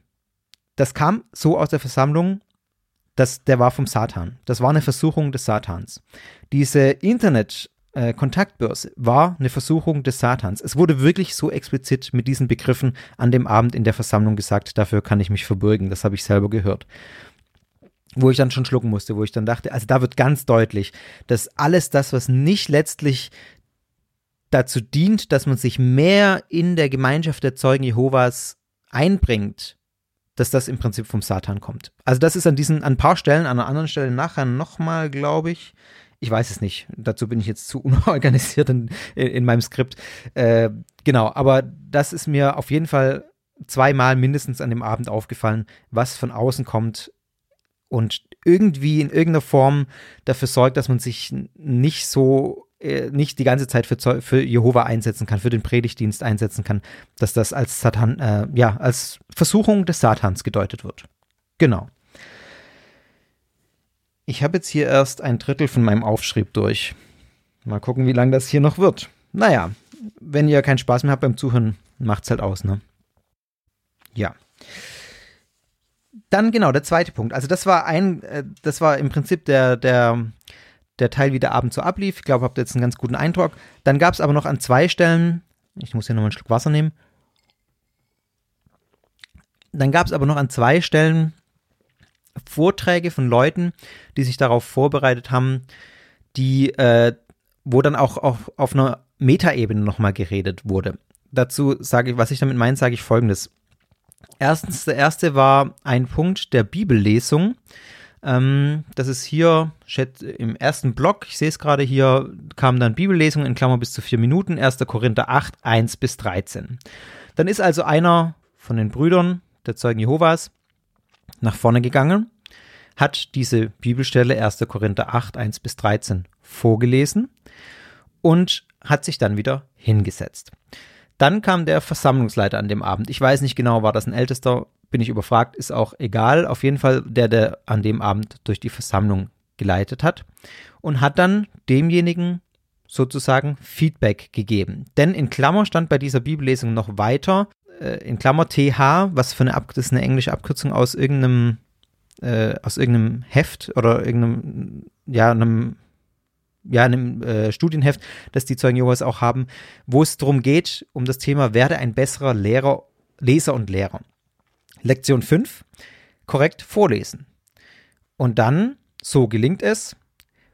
das kam so aus der Versammlung, dass der war vom Satan. Das war eine Versuchung des Satans. Diese Internet- äh, Kontaktbörse war eine Versuchung des Satans. Es wurde wirklich so explizit mit diesen Begriffen an dem Abend in der Versammlung gesagt, dafür kann ich mich verbürgen, das habe ich selber gehört. Wo ich dann schon schlucken musste, wo ich dann dachte, also da wird ganz deutlich, dass alles das, was nicht letztlich dazu dient, dass man sich mehr in der Gemeinschaft der Zeugen Jehovas einbringt, dass das im Prinzip vom Satan kommt. Also das ist an diesen, an ein paar Stellen, an einer anderen Stelle nachher nochmal, glaube ich. Ich weiß es nicht. Dazu bin ich jetzt zu unorganisiert in, in meinem Skript. Äh, genau, aber das ist mir auf jeden Fall zweimal mindestens an dem Abend aufgefallen, was von außen kommt und irgendwie in irgendeiner Form dafür sorgt, dass man sich nicht so nicht die ganze Zeit für, für Jehova einsetzen kann, für den Predigtdienst einsetzen kann, dass das als Satan, äh, ja, als Versuchung des Satans gedeutet wird. Genau. Ich habe jetzt hier erst ein Drittel von meinem Aufschrieb durch. Mal gucken, wie lange das hier noch wird. Naja, wenn ihr keinen Spaß mehr habt beim Zuhören, macht's halt aus, ne? Ja. Dann genau, der zweite Punkt. Also das war ein, äh, das war im Prinzip der, der, der Teil, wie der Abend so ablief. Ich glaube, habt jetzt einen ganz guten Eindruck. Dann gab es aber noch an zwei Stellen, ich muss hier nochmal einen Schluck Wasser nehmen. Dann gab es aber noch an zwei Stellen Vorträge von Leuten, die sich darauf vorbereitet haben, die, äh, wo dann auch auf, auf einer Metaebene nochmal geredet wurde. Dazu sage ich, was ich damit meine, sage ich folgendes. Erstens, der erste war ein Punkt der Bibellesung. Ähm, das ist hier im ersten Block, ich sehe es gerade hier, kam dann Bibellesung in Klammer bis zu vier Minuten, 1. Korinther 8, 1 bis 13. Dann ist also einer von den Brüdern der Zeugen Jehovas nach vorne gegangen, hat diese Bibelstelle 1. Korinther 8, 1 bis 13 vorgelesen und hat sich dann wieder hingesetzt. Dann kam der Versammlungsleiter an dem Abend. Ich weiß nicht genau, war das ein ältester bin ich überfragt, ist auch egal. Auf jeden Fall der, der an dem Abend durch die Versammlung geleitet hat und hat dann demjenigen sozusagen Feedback gegeben. Denn in Klammer stand bei dieser Bibellesung noch weiter, äh, in Klammer TH, was für eine, Ab das ist eine englische Abkürzung aus irgendeinem, äh, aus irgendeinem Heft oder irgendeinem, ja, einem ja, in einem äh, Studienheft, das die Zeugen Jehovas auch haben, wo es darum geht, um das Thema, werde ein besserer Lehrer, Leser und Lehrer. Lektion 5, korrekt vorlesen. Und dann, so gelingt es,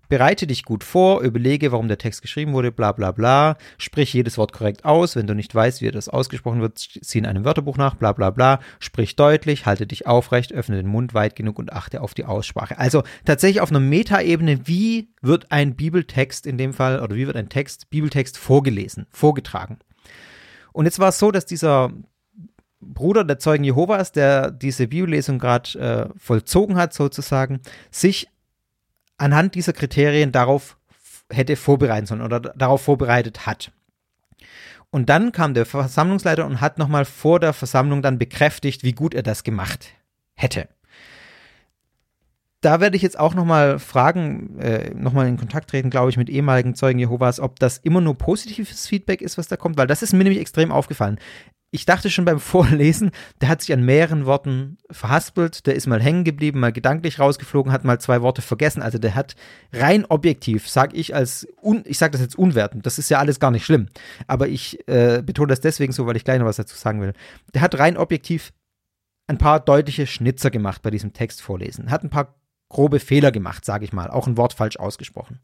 Bereite dich gut vor, überlege, warum der Text geschrieben wurde, bla bla bla. Sprich jedes Wort korrekt aus. Wenn du nicht weißt, wie das ausgesprochen wird, zieh in einem Wörterbuch nach, bla bla bla. Sprich deutlich, halte dich aufrecht, öffne den Mund weit genug und achte auf die Aussprache. Also tatsächlich auf einer Metaebene, wie wird ein Bibeltext in dem Fall, oder wie wird ein Text, Bibeltext vorgelesen, vorgetragen. Und jetzt war es so, dass dieser Bruder der Zeugen Jehovas, der diese Bibellesung gerade äh, vollzogen hat, sozusagen, sich anhand dieser Kriterien darauf hätte vorbereiten sollen oder darauf vorbereitet hat. Und dann kam der Versammlungsleiter und hat nochmal vor der Versammlung dann bekräftigt, wie gut er das gemacht hätte. Da werde ich jetzt auch nochmal fragen, äh, nochmal in Kontakt treten, glaube ich, mit ehemaligen Zeugen Jehovas, ob das immer nur positives Feedback ist, was da kommt, weil das ist mir nämlich extrem aufgefallen ich dachte schon beim Vorlesen, der hat sich an mehreren Worten verhaspelt, der ist mal hängen geblieben, mal gedanklich rausgeflogen, hat mal zwei Worte vergessen. Also der hat rein objektiv, sag ich als, un, ich sage das jetzt unwertend, das ist ja alles gar nicht schlimm, aber ich äh, betone das deswegen so, weil ich gleich noch was dazu sagen will. Der hat rein objektiv ein paar deutliche Schnitzer gemacht bei diesem Text vorlesen, hat ein paar grobe Fehler gemacht, sage ich mal, auch ein Wort falsch ausgesprochen.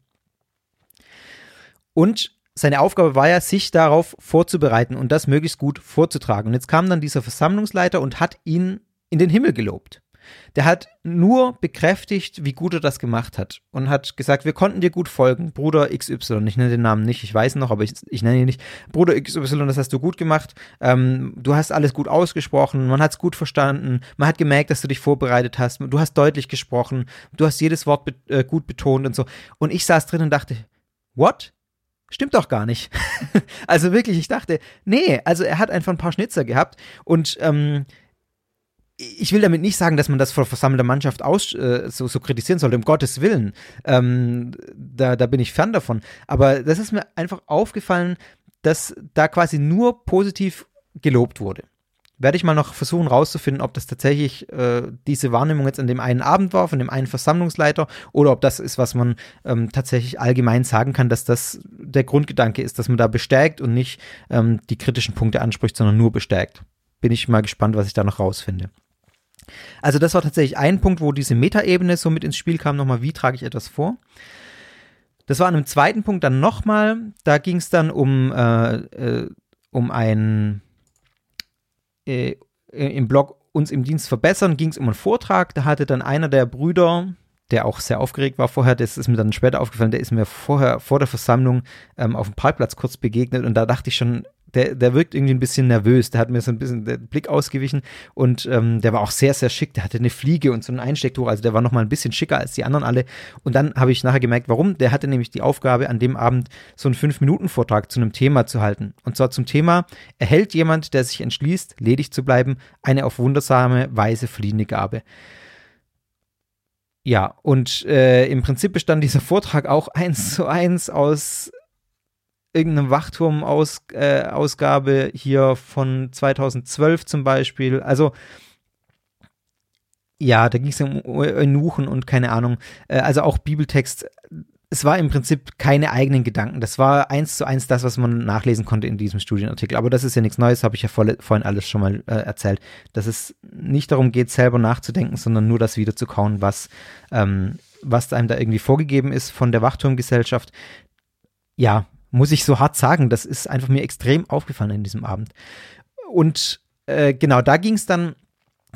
Und seine Aufgabe war ja, sich darauf vorzubereiten und das möglichst gut vorzutragen. Und jetzt kam dann dieser Versammlungsleiter und hat ihn in den Himmel gelobt. Der hat nur bekräftigt, wie gut er das gemacht hat und hat gesagt, wir konnten dir gut folgen, Bruder XY. Ich nenne den Namen nicht, ich weiß noch, aber ich, ich nenne ihn nicht. Bruder XY, das hast du gut gemacht. Ähm, du hast alles gut ausgesprochen, man hat es gut verstanden, man hat gemerkt, dass du dich vorbereitet hast, du hast deutlich gesprochen, du hast jedes Wort be äh, gut betont und so. Und ich saß drin und dachte, what? Stimmt doch gar nicht. also wirklich, ich dachte, nee, also er hat einfach ein paar Schnitzer gehabt und ähm, ich will damit nicht sagen, dass man das vor versammelter Mannschaft aus, äh, so, so, kritisieren sollte, um Gottes Willen. Ähm, da, da bin ich fern davon. Aber das ist mir einfach aufgefallen, dass da quasi nur positiv gelobt wurde werde ich mal noch versuchen rauszufinden, ob das tatsächlich äh, diese Wahrnehmung jetzt an dem einen Abend war, von dem einen Versammlungsleiter, oder ob das ist, was man ähm, tatsächlich allgemein sagen kann, dass das der Grundgedanke ist, dass man da bestärkt und nicht ähm, die kritischen Punkte anspricht, sondern nur bestärkt. Bin ich mal gespannt, was ich da noch rausfinde. Also das war tatsächlich ein Punkt, wo diese Metaebene so mit ins Spiel kam, nochmal, wie trage ich etwas vor. Das war an einem zweiten Punkt dann nochmal, da ging es dann um, äh, äh, um ein äh, im Blog uns im Dienst verbessern, ging es um einen Vortrag. Da hatte dann einer der Brüder, der auch sehr aufgeregt war vorher, das ist mir dann später aufgefallen, der ist mir vorher vor der Versammlung ähm, auf dem Parkplatz kurz begegnet und da dachte ich schon, der, der wirkt irgendwie ein bisschen nervös. Der hat mir so ein bisschen den Blick ausgewichen und ähm, der war auch sehr, sehr schick. Der hatte eine Fliege und so ein Einstecktuch. Also der war noch mal ein bisschen schicker als die anderen alle. Und dann habe ich nachher gemerkt, warum. Der hatte nämlich die Aufgabe, an dem Abend so einen Fünf-Minuten-Vortrag zu einem Thema zu halten. Und zwar zum Thema, erhält jemand, der sich entschließt, ledig zu bleiben, eine auf wundersame Weise fliehende Gabe. Ja, und äh, im Prinzip bestand dieser Vortrag auch eins zu eins aus irgendeine Wachturm-Ausgabe äh, hier von 2012 zum Beispiel. Also, ja, da ging es um Eunuchen und keine Ahnung. Äh, also auch Bibeltext. Es war im Prinzip keine eigenen Gedanken. Das war eins zu eins das, was man nachlesen konnte in diesem Studienartikel. Aber das ist ja nichts Neues, habe ich ja voll, vorhin alles schon mal äh, erzählt. Dass es nicht darum geht, selber nachzudenken, sondern nur das wieder zu kauen, was, ähm, was einem da irgendwie vorgegeben ist von der Wachturmgesellschaft. Ja, muss ich so hart sagen. Das ist einfach mir extrem aufgefallen in diesem Abend. Und äh, genau, da ging es dann,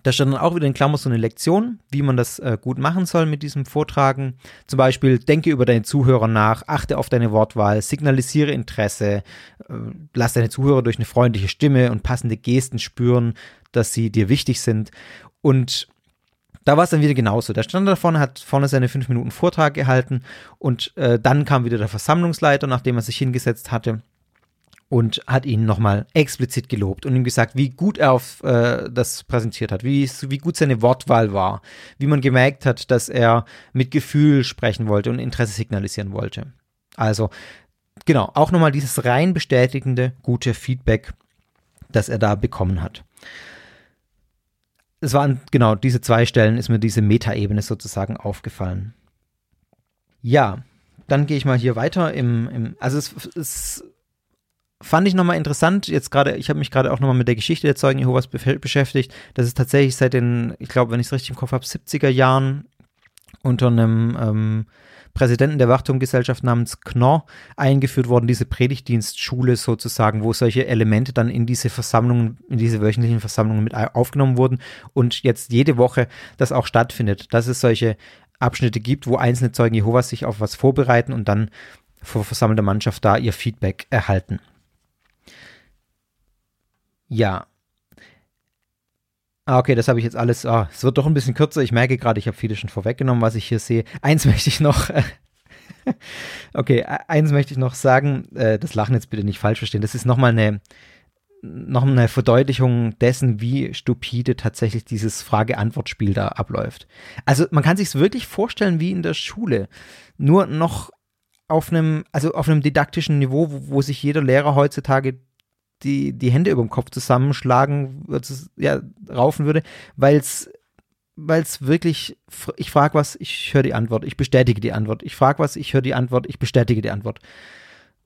da stand dann auch wieder in Klammer so eine Lektion, wie man das äh, gut machen soll mit diesem Vortragen. Zum Beispiel, denke über deine Zuhörer nach, achte auf deine Wortwahl, signalisiere Interesse, äh, lass deine Zuhörer durch eine freundliche Stimme und passende Gesten spüren, dass sie dir wichtig sind. Und da war es dann wieder genauso. Der stand da vorne, hat vorne seine fünf Minuten Vortrag gehalten und äh, dann kam wieder der Versammlungsleiter, nachdem er sich hingesetzt hatte und hat ihn nochmal explizit gelobt und ihm gesagt, wie gut er auf äh, das präsentiert hat, wie, wie gut seine Wortwahl war, wie man gemerkt hat, dass er mit Gefühl sprechen wollte und Interesse signalisieren wollte. Also, genau, auch nochmal dieses rein bestätigende, gute Feedback, das er da bekommen hat es waren genau diese zwei Stellen, ist mir diese Metaebene sozusagen aufgefallen. Ja, dann gehe ich mal hier weiter im, im also es, es fand ich nochmal interessant, jetzt gerade, ich habe mich gerade auch nochmal mit der Geschichte der Zeugen Jehovas be beschäftigt, dass es tatsächlich seit den, ich glaube, wenn ich es richtig im Kopf habe, 70er Jahren unter einem ähm, Präsidenten der Wachturmgesellschaft namens Knorr eingeführt worden, diese Predigtdienstschule sozusagen, wo solche Elemente dann in diese Versammlungen, in diese wöchentlichen Versammlungen mit aufgenommen wurden und jetzt jede Woche das auch stattfindet, dass es solche Abschnitte gibt, wo einzelne Zeugen Jehovas sich auf was vorbereiten und dann vor versammelter Mannschaft da ihr Feedback erhalten. Ja. Ah, okay, das habe ich jetzt alles. Ah, es wird doch ein bisschen kürzer. Ich merke gerade, ich habe viele schon vorweggenommen, was ich hier sehe. Eins möchte ich noch. okay, e-, eins möchte ich noch sagen. Äh, das Lachen jetzt bitte nicht falsch verstehen. Das ist nochmal eine, noch eine Verdeutlichung dessen, wie stupide tatsächlich dieses Frage-Antwort-Spiel da abläuft. Also man kann sich es wirklich vorstellen wie in der Schule. Nur noch auf einem, also auf einem didaktischen Niveau, wo, wo sich jeder Lehrer heutzutage die, die Hände über dem Kopf zusammenschlagen, ja, raufen würde, weil es weil es wirklich, ich frage was, ich höre die Antwort, ich bestätige die Antwort, ich frage was, ich höre die Antwort, ich bestätige die Antwort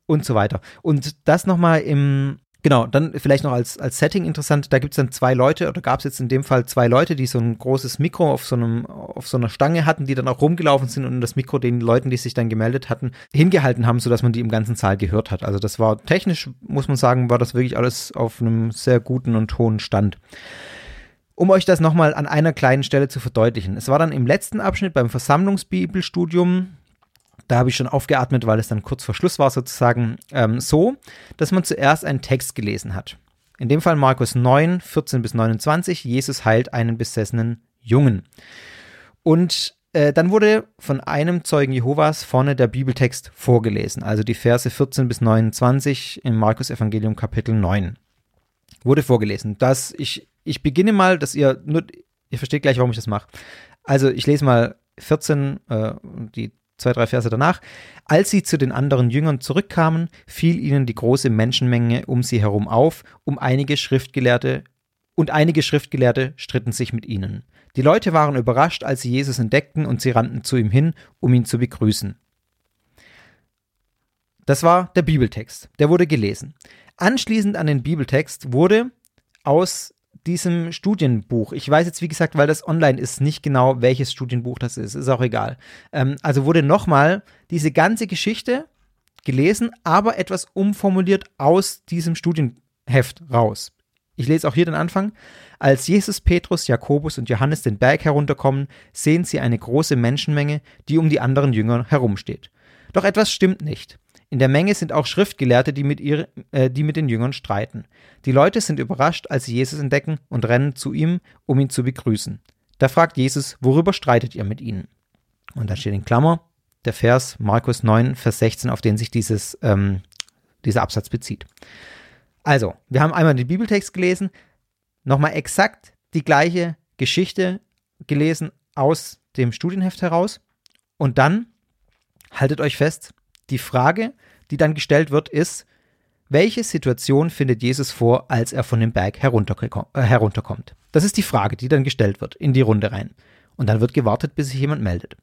und so weiter. Und das nochmal im, Genau, dann vielleicht noch als, als Setting interessant, da gibt es dann zwei Leute, oder gab es jetzt in dem Fall zwei Leute, die so ein großes Mikro auf so, einem, auf so einer Stange hatten, die dann auch rumgelaufen sind und das Mikro den Leuten, die sich dann gemeldet hatten, hingehalten haben, sodass man die im ganzen Saal gehört hat. Also das war technisch, muss man sagen, war das wirklich alles auf einem sehr guten und hohen Stand. Um euch das nochmal an einer kleinen Stelle zu verdeutlichen. Es war dann im letzten Abschnitt beim Versammlungsbibelstudium, da habe ich schon aufgeatmet, weil es dann kurz vor Schluss war sozusagen, ähm, so, dass man zuerst einen Text gelesen hat. In dem Fall Markus 9, 14 bis 29, Jesus heilt einen besessenen Jungen. Und äh, dann wurde von einem Zeugen Jehovas vorne der Bibeltext vorgelesen, also die Verse 14 bis 29 im Markus Evangelium Kapitel 9. Wurde vorgelesen. Das, ich, ich beginne mal, dass ihr nur, ihr versteht gleich, warum ich das mache. Also ich lese mal 14, äh, die zwei, drei Verse danach. Als sie zu den anderen Jüngern zurückkamen, fiel ihnen die große Menschenmenge um sie herum auf, um einige Schriftgelehrte und einige Schriftgelehrte stritten sich mit ihnen. Die Leute waren überrascht, als sie Jesus entdeckten, und sie rannten zu ihm hin, um ihn zu begrüßen. Das war der Bibeltext, der wurde gelesen. Anschließend an den Bibeltext wurde aus diesem Studienbuch, ich weiß jetzt wie gesagt, weil das online ist, nicht genau, welches Studienbuch das ist, ist auch egal. Ähm, also wurde nochmal diese ganze Geschichte gelesen, aber etwas umformuliert aus diesem Studienheft raus. Ich lese auch hier den Anfang. Als Jesus, Petrus, Jakobus und Johannes den Berg herunterkommen, sehen sie eine große Menschenmenge, die um die anderen Jünger herumsteht. Doch etwas stimmt nicht. In der Menge sind auch Schriftgelehrte, die mit, ihr, äh, die mit den Jüngern streiten. Die Leute sind überrascht, als sie Jesus entdecken und rennen zu ihm, um ihn zu begrüßen. Da fragt Jesus, worüber streitet ihr mit ihnen? Und da steht in Klammer der Vers Markus 9, Vers 16, auf den sich dieses, ähm, dieser Absatz bezieht. Also, wir haben einmal den Bibeltext gelesen, nochmal exakt die gleiche Geschichte gelesen aus dem Studienheft heraus und dann, haltet euch fest, die Frage, die dann gestellt wird, ist, welche Situation findet Jesus vor, als er von dem Berg äh, herunterkommt? Das ist die Frage, die dann gestellt wird in die Runde rein. Und dann wird gewartet, bis sich jemand meldet.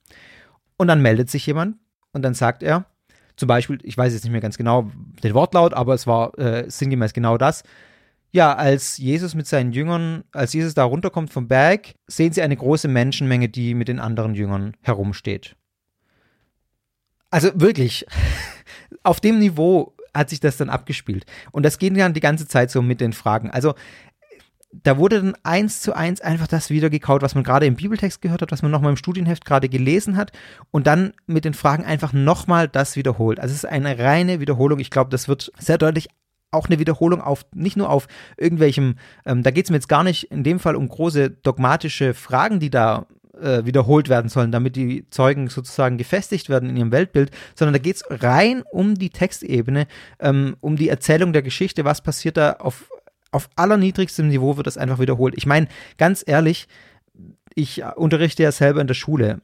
Und dann meldet sich jemand und dann sagt er, zum Beispiel, ich weiß jetzt nicht mehr ganz genau den Wortlaut, aber es war äh, sinngemäß genau das. Ja, als Jesus mit seinen Jüngern, als Jesus da runterkommt vom Berg, sehen sie eine große Menschenmenge, die mit den anderen Jüngern herumsteht. Also wirklich, auf dem Niveau hat sich das dann abgespielt. Und das geht dann die ganze Zeit so mit den Fragen. Also da wurde dann eins zu eins einfach das wieder gekaut, was man gerade im Bibeltext gehört hat, was man nochmal im Studienheft gerade gelesen hat und dann mit den Fragen einfach nochmal das wiederholt. Also es ist eine reine Wiederholung. Ich glaube, das wird sehr deutlich auch eine Wiederholung auf, nicht nur auf irgendwelchem, ähm, da geht es mir jetzt gar nicht in dem Fall um große dogmatische Fragen, die da äh, wiederholt werden sollen, damit die Zeugen sozusagen gefestigt werden in ihrem Weltbild, sondern da geht es rein um die Textebene, ähm, um die Erzählung der Geschichte, was passiert da auf, auf allerniedrigstem Niveau wird das einfach wiederholt. Ich meine, ganz ehrlich, ich unterrichte ja selber in der Schule.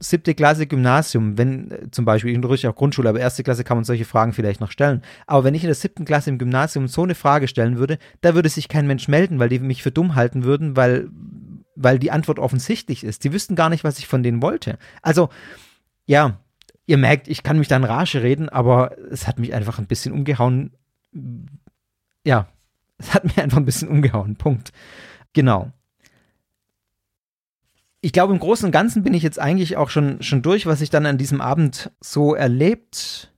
Siebte Klasse Gymnasium, wenn äh, zum Beispiel, ich unterrichte auch Grundschule, aber erste Klasse kann man solche Fragen vielleicht noch stellen. Aber wenn ich in der siebten Klasse im Gymnasium so eine Frage stellen würde, da würde sich kein Mensch melden, weil die mich für dumm halten würden, weil weil die Antwort offensichtlich ist. Die wüssten gar nicht, was ich von denen wollte. Also, ja, ihr merkt, ich kann mich dann Rage reden, aber es hat mich einfach ein bisschen umgehauen. Ja, es hat mich einfach ein bisschen umgehauen. Punkt. Genau. Ich glaube, im Großen und Ganzen bin ich jetzt eigentlich auch schon, schon durch, was ich dann an diesem Abend so erlebt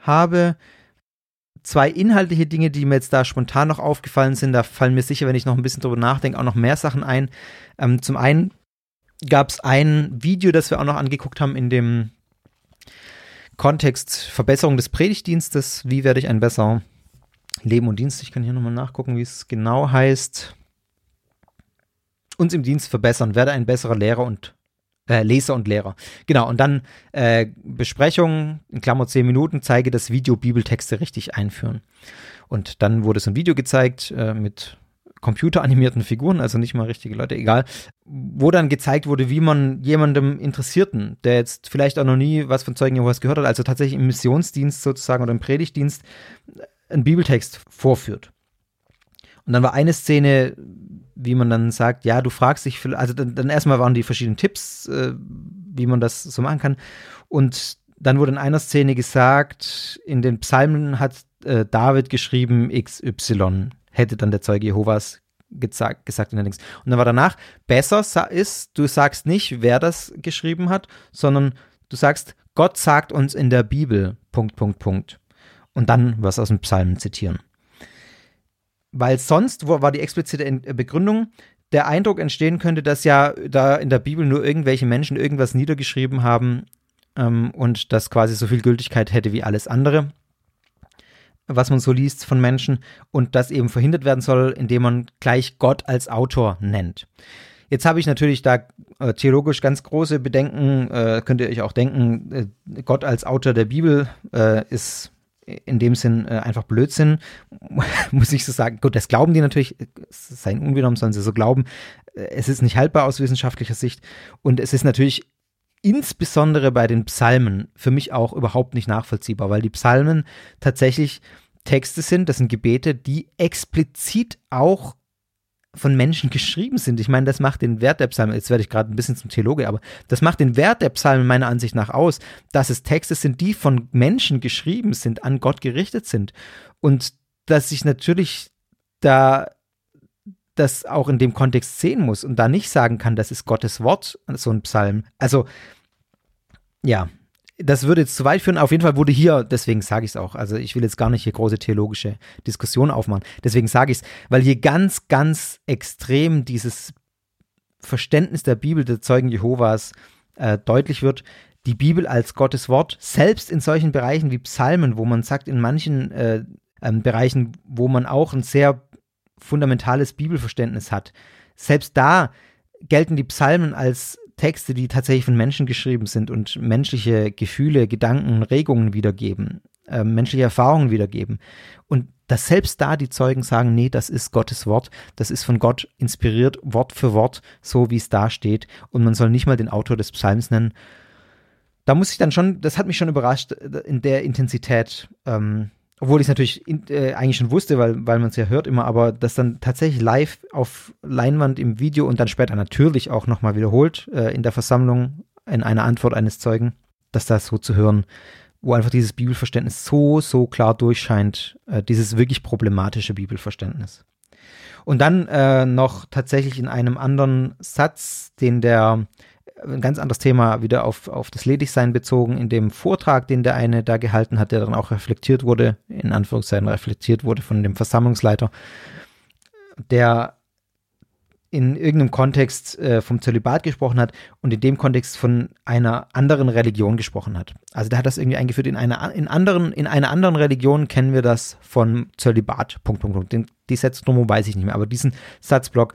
habe. Zwei inhaltliche Dinge, die mir jetzt da spontan noch aufgefallen sind, da fallen mir sicher, wenn ich noch ein bisschen drüber nachdenke, auch noch mehr Sachen ein. Ähm, zum einen gab es ein Video, das wir auch noch angeguckt haben in dem Kontext Verbesserung des Predigtdienstes. Wie werde ich ein besser Leben und Dienst? Ich kann hier nochmal nachgucken, wie es genau heißt. Uns im Dienst verbessern, werde ein besserer Lehrer und äh, Leser und Lehrer. Genau, und dann äh, Besprechung, in Klammer 10 Minuten, zeige das Video Bibeltexte richtig einführen. Und dann wurde so ein Video gezeigt äh, mit computeranimierten Figuren, also nicht mal richtige Leute, egal, wo dann gezeigt wurde, wie man jemandem Interessierten, der jetzt vielleicht auch noch nie was von Zeugen Jehovas gehört hat, also tatsächlich im Missionsdienst sozusagen oder im Predigtdienst, einen Bibeltext vorführt. Und dann war eine Szene, wie man dann sagt, ja, du fragst dich, also dann, dann erstmal waren die verschiedenen Tipps, äh, wie man das so machen kann. Und dann wurde in einer Szene gesagt, in den Psalmen hat äh, David geschrieben XY, hätte dann der Zeuge Jehovas gesagt, gesagt in der Links. Und dann war danach, besser ist, du sagst nicht, wer das geschrieben hat, sondern du sagst, Gott sagt uns in der Bibel, Punkt, Punkt, Punkt. Und dann was aus dem Psalmen zitieren weil sonst wo, war die explizite äh, Begründung, der Eindruck entstehen könnte, dass ja da in der Bibel nur irgendwelche Menschen irgendwas niedergeschrieben haben ähm, und das quasi so viel Gültigkeit hätte wie alles andere, was man so liest von Menschen und das eben verhindert werden soll, indem man gleich Gott als Autor nennt. Jetzt habe ich natürlich da äh, theologisch ganz große Bedenken, äh, könnt ihr euch auch denken, äh, Gott als Autor der Bibel äh, ist in dem Sinn äh, einfach Blödsinn, muss ich so sagen. Gut, das glauben die natürlich, sein ungenommen sollen sie so glauben. Äh, es ist nicht haltbar aus wissenschaftlicher Sicht und es ist natürlich insbesondere bei den Psalmen für mich auch überhaupt nicht nachvollziehbar, weil die Psalmen tatsächlich Texte sind, das sind Gebete, die explizit auch von Menschen geschrieben sind. Ich meine, das macht den Wert der Psalmen, jetzt werde ich gerade ein bisschen zum Theologe, aber das macht den Wert der Psalmen meiner Ansicht nach aus, dass es Texte sind, die von Menschen geschrieben sind, an Gott gerichtet sind. Und dass ich natürlich da das auch in dem Kontext sehen muss und da nicht sagen kann, das ist Gottes Wort, so ein Psalm. Also, ja, das würde jetzt zu weit führen. Auf jeden Fall wurde hier, deswegen sage ich es auch, also ich will jetzt gar nicht hier große theologische Diskussionen aufmachen. Deswegen sage ich es, weil hier ganz, ganz extrem dieses Verständnis der Bibel der Zeugen Jehovas äh, deutlich wird. Die Bibel als Gottes Wort, selbst in solchen Bereichen wie Psalmen, wo man sagt, in manchen äh, äh, Bereichen, wo man auch ein sehr fundamentales Bibelverständnis hat, selbst da gelten die Psalmen als Texte, die tatsächlich von Menschen geschrieben sind und menschliche Gefühle, Gedanken, Regungen wiedergeben, äh, menschliche Erfahrungen wiedergeben. Und dass selbst da die Zeugen sagen, nee, das ist Gottes Wort, das ist von Gott inspiriert, Wort für Wort, so wie es da steht. Und man soll nicht mal den Autor des Psalms nennen. Da muss ich dann schon, das hat mich schon überrascht, äh, in der Intensität. Ähm, obwohl ich es natürlich in, äh, eigentlich schon wusste, weil, weil man es ja hört immer, aber das dann tatsächlich live auf Leinwand im Video und dann später natürlich auch nochmal wiederholt äh, in der Versammlung in einer Antwort eines Zeugen, dass das so zu hören, wo einfach dieses Bibelverständnis so, so klar durchscheint, äh, dieses wirklich problematische Bibelverständnis. Und dann äh, noch tatsächlich in einem anderen Satz, den der ein ganz anderes Thema wieder auf, auf das Ledigsein bezogen, in dem Vortrag, den der eine da gehalten hat, der dann auch reflektiert wurde, in Anführungszeichen reflektiert wurde von dem Versammlungsleiter, der in irgendeinem Kontext äh, vom Zölibat gesprochen hat und in dem Kontext von einer anderen Religion gesprochen hat. Also der hat das irgendwie eingeführt in einer in anderen in einer anderen Religion kennen wir das von Zölibat. Punkt Punkt Punkt. Den, die Setznummer weiß ich nicht mehr, aber diesen Satzblock,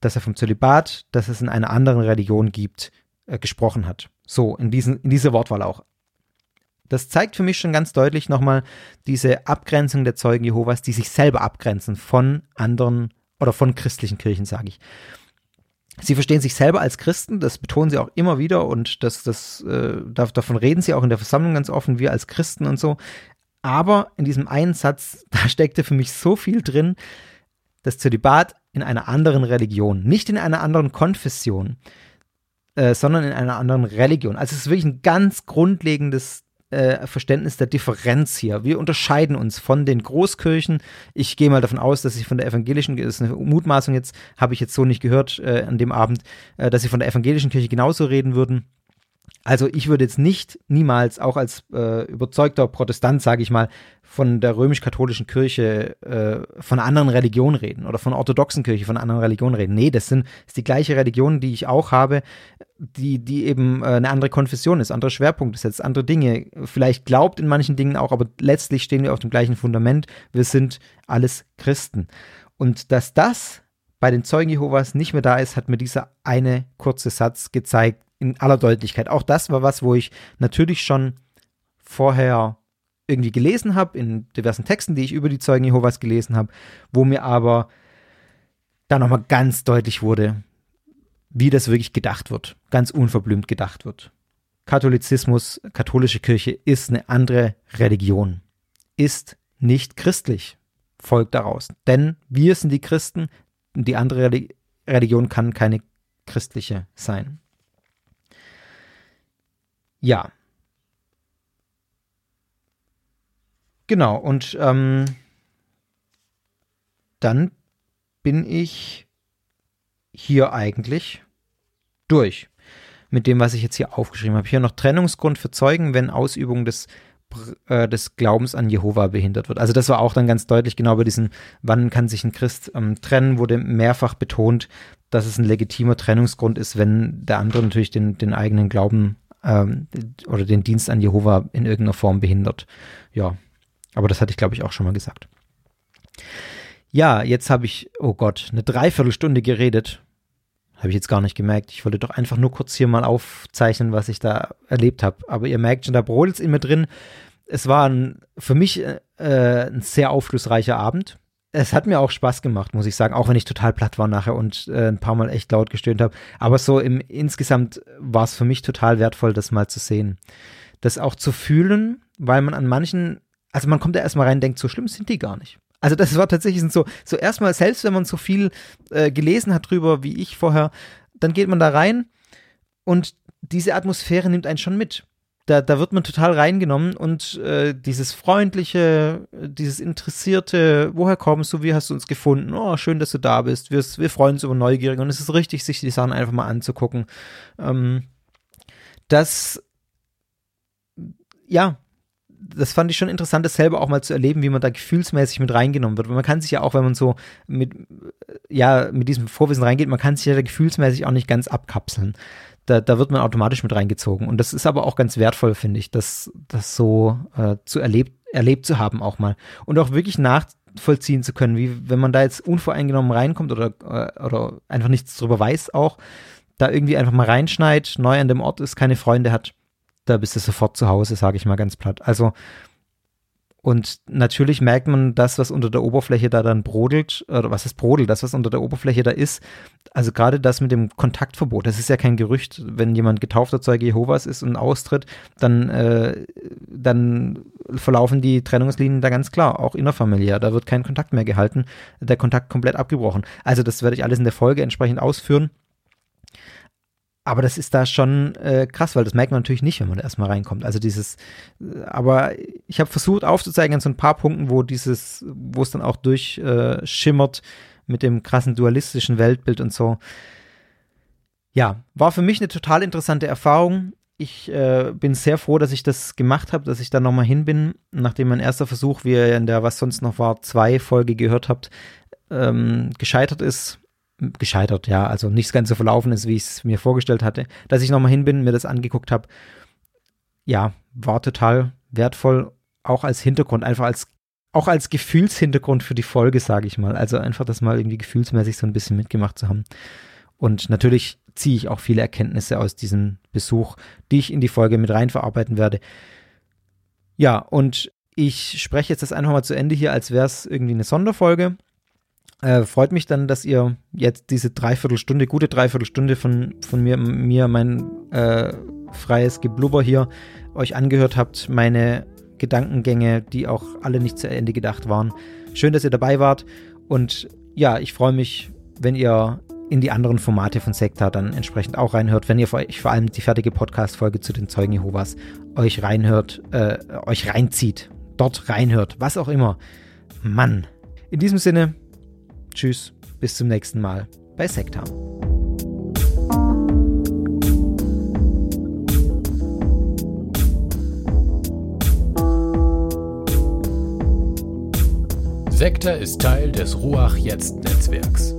dass er vom Zölibat, dass es in einer anderen Religion gibt, äh, gesprochen hat. So, in, diesen, in dieser Wortwahl auch. Das zeigt für mich schon ganz deutlich nochmal diese Abgrenzung der Zeugen Jehovas, die sich selber abgrenzen von anderen oder von christlichen Kirchen, sage ich. Sie verstehen sich selber als Christen, das betonen sie auch immer wieder und das, das, äh, davon reden sie auch in der Versammlung ganz offen, wir als Christen und so. Aber in diesem einen Satz, da steckte für mich so viel drin, das Zölibat in einer anderen Religion, nicht in einer anderen Konfession, äh, sondern in einer anderen Religion. Also es ist wirklich ein ganz grundlegendes äh, Verständnis der Differenz hier. Wir unterscheiden uns von den Großkirchen. Ich gehe mal davon aus, dass sie von der evangelischen, das ist eine Mutmaßung jetzt, habe ich jetzt so nicht gehört äh, an dem Abend, äh, dass sie von der evangelischen Kirche genauso reden würden. Also ich würde jetzt nicht niemals, auch als äh, überzeugter Protestant, sage ich mal, von der römisch-katholischen Kirche, äh, von anderen Religion reden oder von orthodoxen Kirche, von anderen Religion reden. Nee, das sind ist die gleiche Religion, die ich auch habe, die, die eben äh, eine andere Konfession ist, andere Schwerpunkte setzt, andere Dinge, vielleicht glaubt in manchen Dingen auch, aber letztlich stehen wir auf dem gleichen Fundament. Wir sind alles Christen. Und dass das bei den Zeugen Jehovas nicht mehr da ist, hat mir dieser eine kurze Satz gezeigt, in aller Deutlichkeit. Auch das war was, wo ich natürlich schon vorher irgendwie gelesen habe, in diversen Texten, die ich über die Zeugen Jehovas gelesen habe, wo mir aber da nochmal ganz deutlich wurde, wie das wirklich gedacht wird, ganz unverblümt gedacht wird. Katholizismus, katholische Kirche ist eine andere Religion, ist nicht christlich, folgt daraus. Denn wir sind die Christen, die andere Religion kann keine christliche sein. Ja. Genau, und ähm, dann bin ich hier eigentlich durch mit dem, was ich jetzt hier aufgeschrieben habe. Hier noch Trennungsgrund für Zeugen, wenn Ausübung des, äh, des Glaubens an Jehova behindert wird. Also das war auch dann ganz deutlich genau bei diesen, wann kann sich ein Christ ähm, trennen, wurde mehrfach betont, dass es ein legitimer Trennungsgrund ist, wenn der andere natürlich den, den eigenen Glauben ähm, oder den Dienst an Jehova in irgendeiner Form behindert. Ja, aber das hatte ich, glaube ich, auch schon mal gesagt. Ja, jetzt habe ich, oh Gott, eine Dreiviertelstunde geredet. Habe ich jetzt gar nicht gemerkt. Ich wollte doch einfach nur kurz hier mal aufzeichnen, was ich da erlebt habe. Aber ihr merkt schon, da brodelt es in mir drin. Es war ein, für mich äh, ein sehr aufschlussreicher Abend es hat mir auch Spaß gemacht, muss ich sagen, auch wenn ich total platt war nachher und äh, ein paar Mal echt laut gestöhnt habe. Aber so im insgesamt war es für mich total wertvoll, das mal zu sehen. Das auch zu fühlen, weil man an manchen, also man kommt ja erstmal rein und denkt, so schlimm sind die gar nicht. Also das war tatsächlich so, so erstmal, selbst wenn man so viel äh, gelesen hat drüber wie ich vorher, dann geht man da rein und diese Atmosphäre nimmt einen schon mit da, da wird man total reingenommen und äh, dieses freundliche, dieses interessierte, woher kommst du, wie hast du uns gefunden? Oh, schön, dass du da bist. Wir, wir freuen uns über Neugierige und es ist richtig, sich die Sachen einfach mal anzugucken. Ähm, das, ja, das fand ich schon interessant, das selber auch mal zu erleben, wie man da gefühlsmäßig mit reingenommen wird. Weil man kann sich ja auch, wenn man so mit, ja, mit diesem Vorwissen reingeht, man kann sich ja gefühlsmäßig auch nicht ganz abkapseln da, da wird man automatisch mit reingezogen. Und das ist aber auch ganz wertvoll, finde ich, das, das so äh, zu erlebt, erlebt zu haben auch mal. Und auch wirklich nachvollziehen zu können, wie wenn man da jetzt unvoreingenommen reinkommt oder, äh, oder einfach nichts drüber weiß auch, da irgendwie einfach mal reinschneit, neu an dem Ort ist, keine Freunde hat, da bist du sofort zu Hause, sage ich mal ganz platt. Also und natürlich merkt man das, was unter der Oberfläche da dann brodelt, oder was ist brodelt, das, was unter der Oberfläche da ist. Also gerade das mit dem Kontaktverbot, das ist ja kein Gerücht, wenn jemand getaufter Zeuge Jehovas ist und austritt, dann, äh, dann verlaufen die Trennungslinien da ganz klar, auch innerfamiliär. Da wird kein Kontakt mehr gehalten, der Kontakt komplett abgebrochen. Also das werde ich alles in der Folge entsprechend ausführen. Aber das ist da schon äh, krass, weil das merkt man natürlich nicht, wenn man da erstmal reinkommt. Also dieses, äh, aber ich habe versucht aufzuzeigen an so ein paar Punkten, wo dieses, wo es dann auch durchschimmert äh, mit dem krassen dualistischen Weltbild und so. Ja, war für mich eine total interessante Erfahrung. Ich äh, bin sehr froh, dass ich das gemacht habe, dass ich da nochmal hin bin, nachdem mein erster Versuch, wie ihr in der Was sonst noch war, zwei Folge gehört habt, ähm, gescheitert ist gescheitert, ja, also nicht ganz so verlaufen ist, wie ich es mir vorgestellt hatte, dass ich nochmal hin bin, mir das angeguckt habe. Ja, war total wertvoll, auch als Hintergrund, einfach als, auch als Gefühlshintergrund für die Folge, sage ich mal. Also einfach das mal irgendwie gefühlsmäßig so ein bisschen mitgemacht zu haben. Und natürlich ziehe ich auch viele Erkenntnisse aus diesem Besuch, die ich in die Folge mit rein verarbeiten werde. Ja, und ich spreche jetzt das einfach mal zu Ende hier, als wäre es irgendwie eine Sonderfolge. Äh, freut mich dann, dass ihr jetzt diese Dreiviertelstunde, gute Dreiviertelstunde von, von mir, mir mein äh, freies Geblubber hier euch angehört habt, meine Gedankengänge, die auch alle nicht zu Ende gedacht waren. Schön, dass ihr dabei wart und ja, ich freue mich, wenn ihr in die anderen Formate von Sekta dann entsprechend auch reinhört, wenn ihr euch vor allem die fertige Podcast-Folge zu den Zeugen Jehovas euch reinhört, äh, euch reinzieht, dort reinhört, was auch immer. Mann. In diesem Sinne, Tschüss, bis zum nächsten Mal bei Sektown. Sektor ist Teil des Ruach Jetzt Netzwerks.